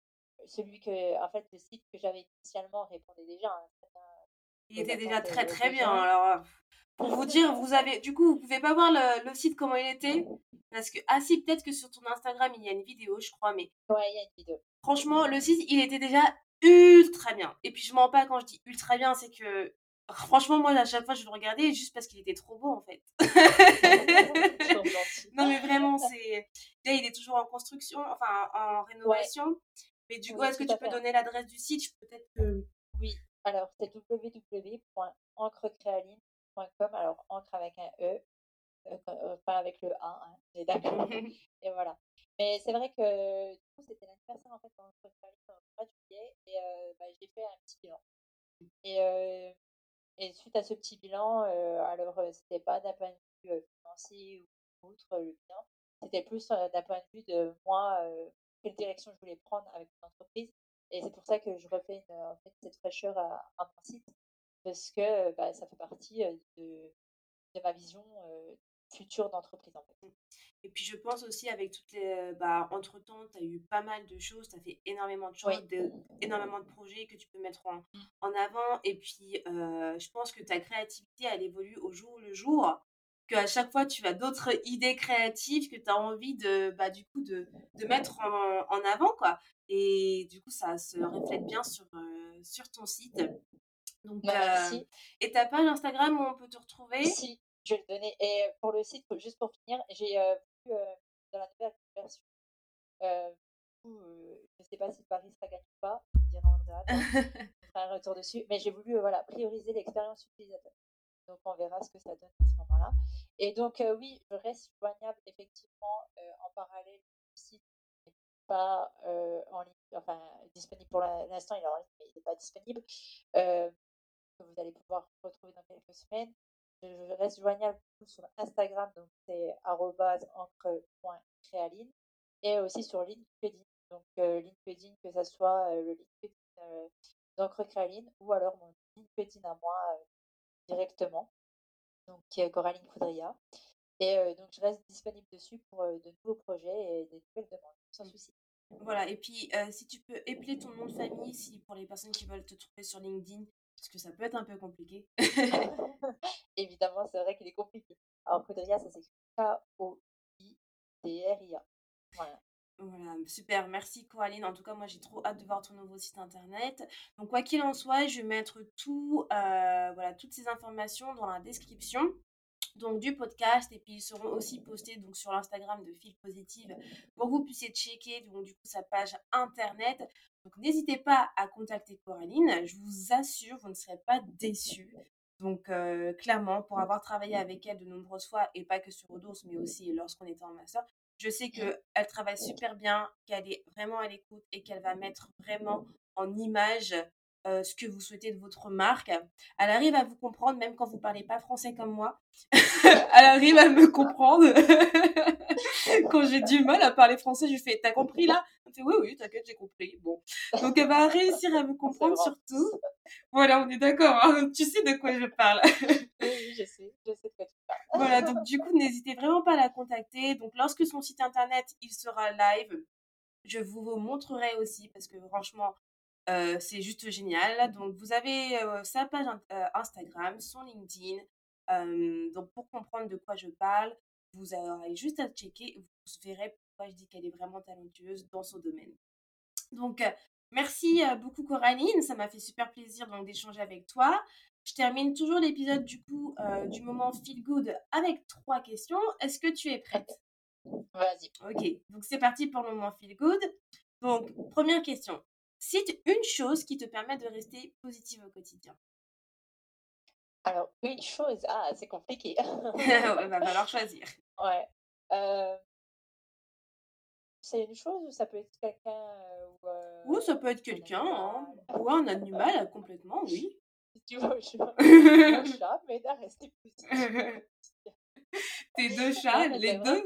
celui que, en fait, le site que j'avais initialement répondait déjà. Hein, il était déjà très très bien. Alors, pour vous dire, vous avez, du coup, vous pouvez pas voir le, le site comment il était parce que, ah si, peut-être que sur ton Instagram il y a une vidéo, je crois, mais. Ouais, il y a une vidéo. Franchement, le site il était déjà ultra bien. Et puis je mens pas quand je dis ultra bien, c'est que Franchement, moi, à chaque fois, je le regardais juste parce qu'il était trop beau, en fait. non, mais vraiment, c'est. Là, il est toujours en construction, enfin, en rénovation. Mais du coup, est-ce que tu peux donner l'adresse du site? Peut-être que. Oui, alors c'est www.encrecréaline.com. Alors, encre avec un E, euh, euh, pas avec le A, hein, d'accord. et voilà. Mais c'est vrai que du coup, c'était l'anniversaire en fait en Créaline de juillet et euh, bah, j'ai fait un petit bilan. Et et suite à ce petit bilan, euh, alors euh, c'était pas d'un point de vue euh, financier ou autre le bilan, c'était plus d'un point de vue de moi, quelle direction je voulais prendre avec mon entreprise. Et c'est pour ça que je refais en fait, cette fraîcheur à, à, mon site, parce que bah, ça fait partie de, de ma vision future d'entreprise en fait. Et puis je pense aussi avec toutes les... Bah, entre-temps, tu as eu pas mal de choses, tu as fait énormément de choses, énormément de projets que tu peux mettre en, mmh. en avant. Et puis je pense que ta créativité, elle évolue au jour le jour. Qu'à chaque fois, tu as d'autres idées créatives que tu as envie de, bah, du coup, de, de mettre en, en, avant. Quoi. Et du coup, ça se reflète bien sur, sur ton site. Donc, bah, et ta page Instagram où on peut te retrouver? Si, je vais le donner. Et pour le site, juste pour finir, j'ai vu dans la nouvelle version, euh, je ne sais pas si Paris sera gagné ou pas, on un retour dessus, mais j'ai voulu voilà, prioriser l'expérience utilisateur. Donc on verra ce que ça donne à ce moment-là. Et donc oui, je reste joignable effectivement en parallèle du site n'est pas en ligne, enfin disponible pour l'instant, il est en ligne, mais il n'est pas disponible. que vous allez pouvoir retrouver dans quelques semaines. Je reste joignable sur Instagram, donc c'est encre.créaline, et aussi sur LinkedIn. Donc euh, LinkedIn, que ce soit euh, le LinkedIn euh, d'encre créaline ou alors mon LinkedIn à moi directement, donc qui est Coraline Coudria. Et donc je reste disponible dessus pour de nouveaux projets et des nouvelles demandes, sans mmh. souci. Voilà, et puis si tu peux épeler ton nom de famille, si pour les personnes qui veulent te trouver sur LinkedIn, parce que ça peut être un peu compliqué. Évidemment, c'est vrai qu'il est compliqué. Alors, Codria, ça s'écrit K-O-I-D-R-I-A. Voilà. Voilà, super, merci Coraline. En tout cas, moi j'ai trop hâte de voir ton nouveau site internet. Donc, quoi qu'il en soit, je vais mettre tout, euh, voilà, toutes ces informations dans la description donc du podcast et puis ils seront aussi postés donc sur l'Instagram de Fil Positive pour que vous puissiez checker donc du coup sa page internet. Donc n'hésitez pas à contacter Coraline, je vous assure vous ne serez pas déçus. Donc euh, clairement pour avoir travaillé avec elle de nombreuses fois et pas que sur Odos mais aussi lorsqu'on était en master, je sais qu'elle travaille super bien, qu'elle est vraiment à l'écoute et qu'elle va mettre vraiment en image euh, ce que vous souhaitez de votre marque. Elle arrive à vous comprendre même quand vous parlez pas français comme moi. elle arrive à me comprendre. quand j'ai du mal à parler français, je fais T'as compris là? Elle fait Oui, oui, t'inquiète, j'ai compris. Bon. Donc elle va réussir à me comprendre surtout. Voilà, on est d'accord. Hein. tu sais de quoi je parle. oui, je sais. Je sais de quoi tu parles. voilà, donc du coup, n'hésitez vraiment pas à la contacter. Donc lorsque son site internet il sera live, je vous montrerai aussi parce que franchement, euh, c'est juste génial. Donc, vous avez euh, sa page euh, Instagram, son LinkedIn. donc, pour comprendre de quoi je parle, vous aurez juste à checker. Vous verrez pourquoi je dis qu'elle est vraiment talentueuse dans son domaine. Donc, merci beaucoup Coraline, ça m'a fait super plaisir donc d'échanger avec toi. Je termine toujours l'épisode du coup du moment feel good avec trois questions. Est-ce que tu es prête? Vas-y. Ok, donc c'est parti pour le moment feel good. Donc, première question. Cite une chose qui te permet de rester positive au quotidien. Alors, une chose, ah, c'est compliqué. Il va falloir choisir. Ouais. C'est une chose ou ça peut être quelqu'un ou, ou ça peut être quelqu'un, hein. ou un animal complètement, oui. Si tu veux, je... mon chat m'aide à rester positif. Tes deux chats, les deux?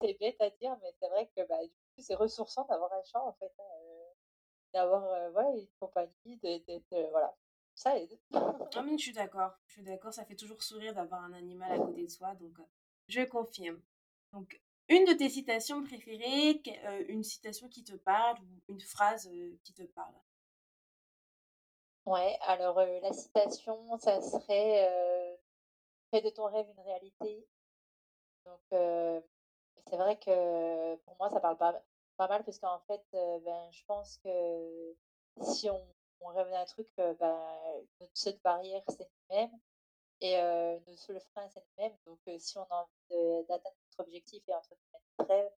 C'est bête à dire, mais c'est vrai que bah, c'est ressourçant d'avoir un chat en fait. Hein, d'avoir ouais, une compagnie, de, voilà. Ça aide. ah, mais je suis d'accord. Je suis d'accord. Ça fait toujours sourire d'avoir un animal à côté de soi. Donc, je confirme. Donc, une de tes citations préférées, une citation qui te parle ou une phrase qui te parle? Ouais, alors la citation, ça serait Fais de ton rêve une réalité. Donc, c'est vrai que pour moi, ça parle pas, pas mal parce qu'en fait, ben, je pense que si on, rêve d'un truc, ben, notre seule barrière, c'est nous-mêmes. Et notre seul frein, c'est nous-mêmes. Donc, si on a envie d'atteindre notre objectif et entre notre rêve,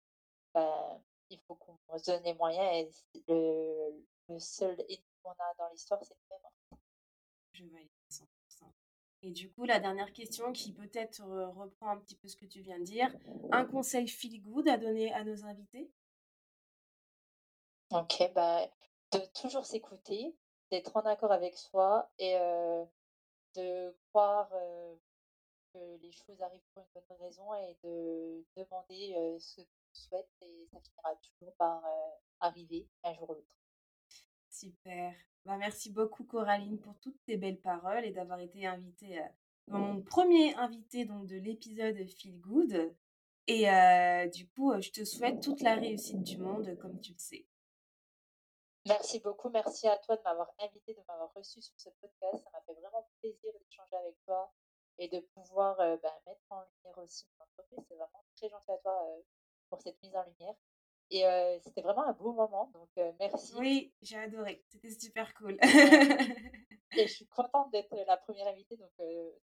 ben, il faut qu'on se donne les moyens. Et le, le seul ennemi qu'on a dans l'histoire, c'est nous-mêmes. Je valide 100%. Et du coup, la dernière question qui peut-être reprend un petit peu ce que tu viens de dire. Un conseil feel good à donner à nos invités? Ok, bah, de toujours s'écouter, d'être en accord avec soi et de croire que les choses arrivent pour une bonne raison et de demander ce que tu souhaites et ça finira toujours par arriver un jour ou l'autre. Super. Bah, merci beaucoup Coraline pour toutes tes belles paroles et d'avoir été invitée dans mon premier invité donc de l'épisode Feel Good. Et du coup, je te souhaite toute la réussite du monde, comme tu le sais. Merci beaucoup. Merci à toi de m'avoir invité, de m'avoir reçu sur ce podcast. Ça m'a fait vraiment plaisir d'échanger avec toi et de pouvoir bah, mettre en lumière aussi mon entreprise. C'est vraiment très gentil à toi pour cette mise en lumière. Et c'était vraiment un beau moment, donc merci. Oui, j'ai adoré. C'était super cool. et je suis contente d'être la première invitée, donc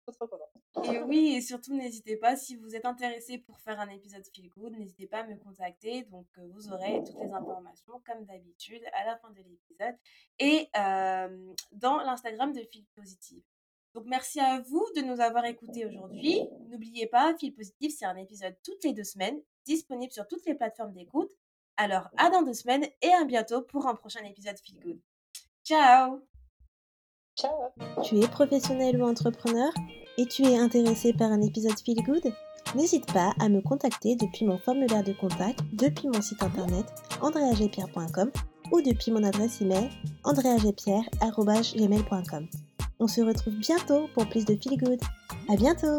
trop trop contente. et oui, et surtout n'hésitez pas, si vous êtes intéressé pour faire un épisode Feel Good, n'hésitez pas à me contacter. Donc vous aurez toutes les informations, comme d'habitude, à la fin de l'épisode et dans l'Instagram de Feel Positive. Donc merci à vous de nous avoir écoutés aujourd'hui. N'oubliez pas, Feel Positive, c'est un épisode toutes les deux semaines, disponible sur toutes les plateformes d'écoute. Alors, à dans deux semaines et à bientôt pour un prochain épisode Feel Good. Ciao Ciao Tu es professionnel ou entrepreneur et tu es intéressé par un épisode Feel Good? N'hésite pas à me contacter depuis mon formulaire de contact, depuis mon site internet andreagpierre.com ou depuis mon adresse email andreagpierre.gmail.com. On se retrouve bientôt pour plus de Feel Good. À bientôt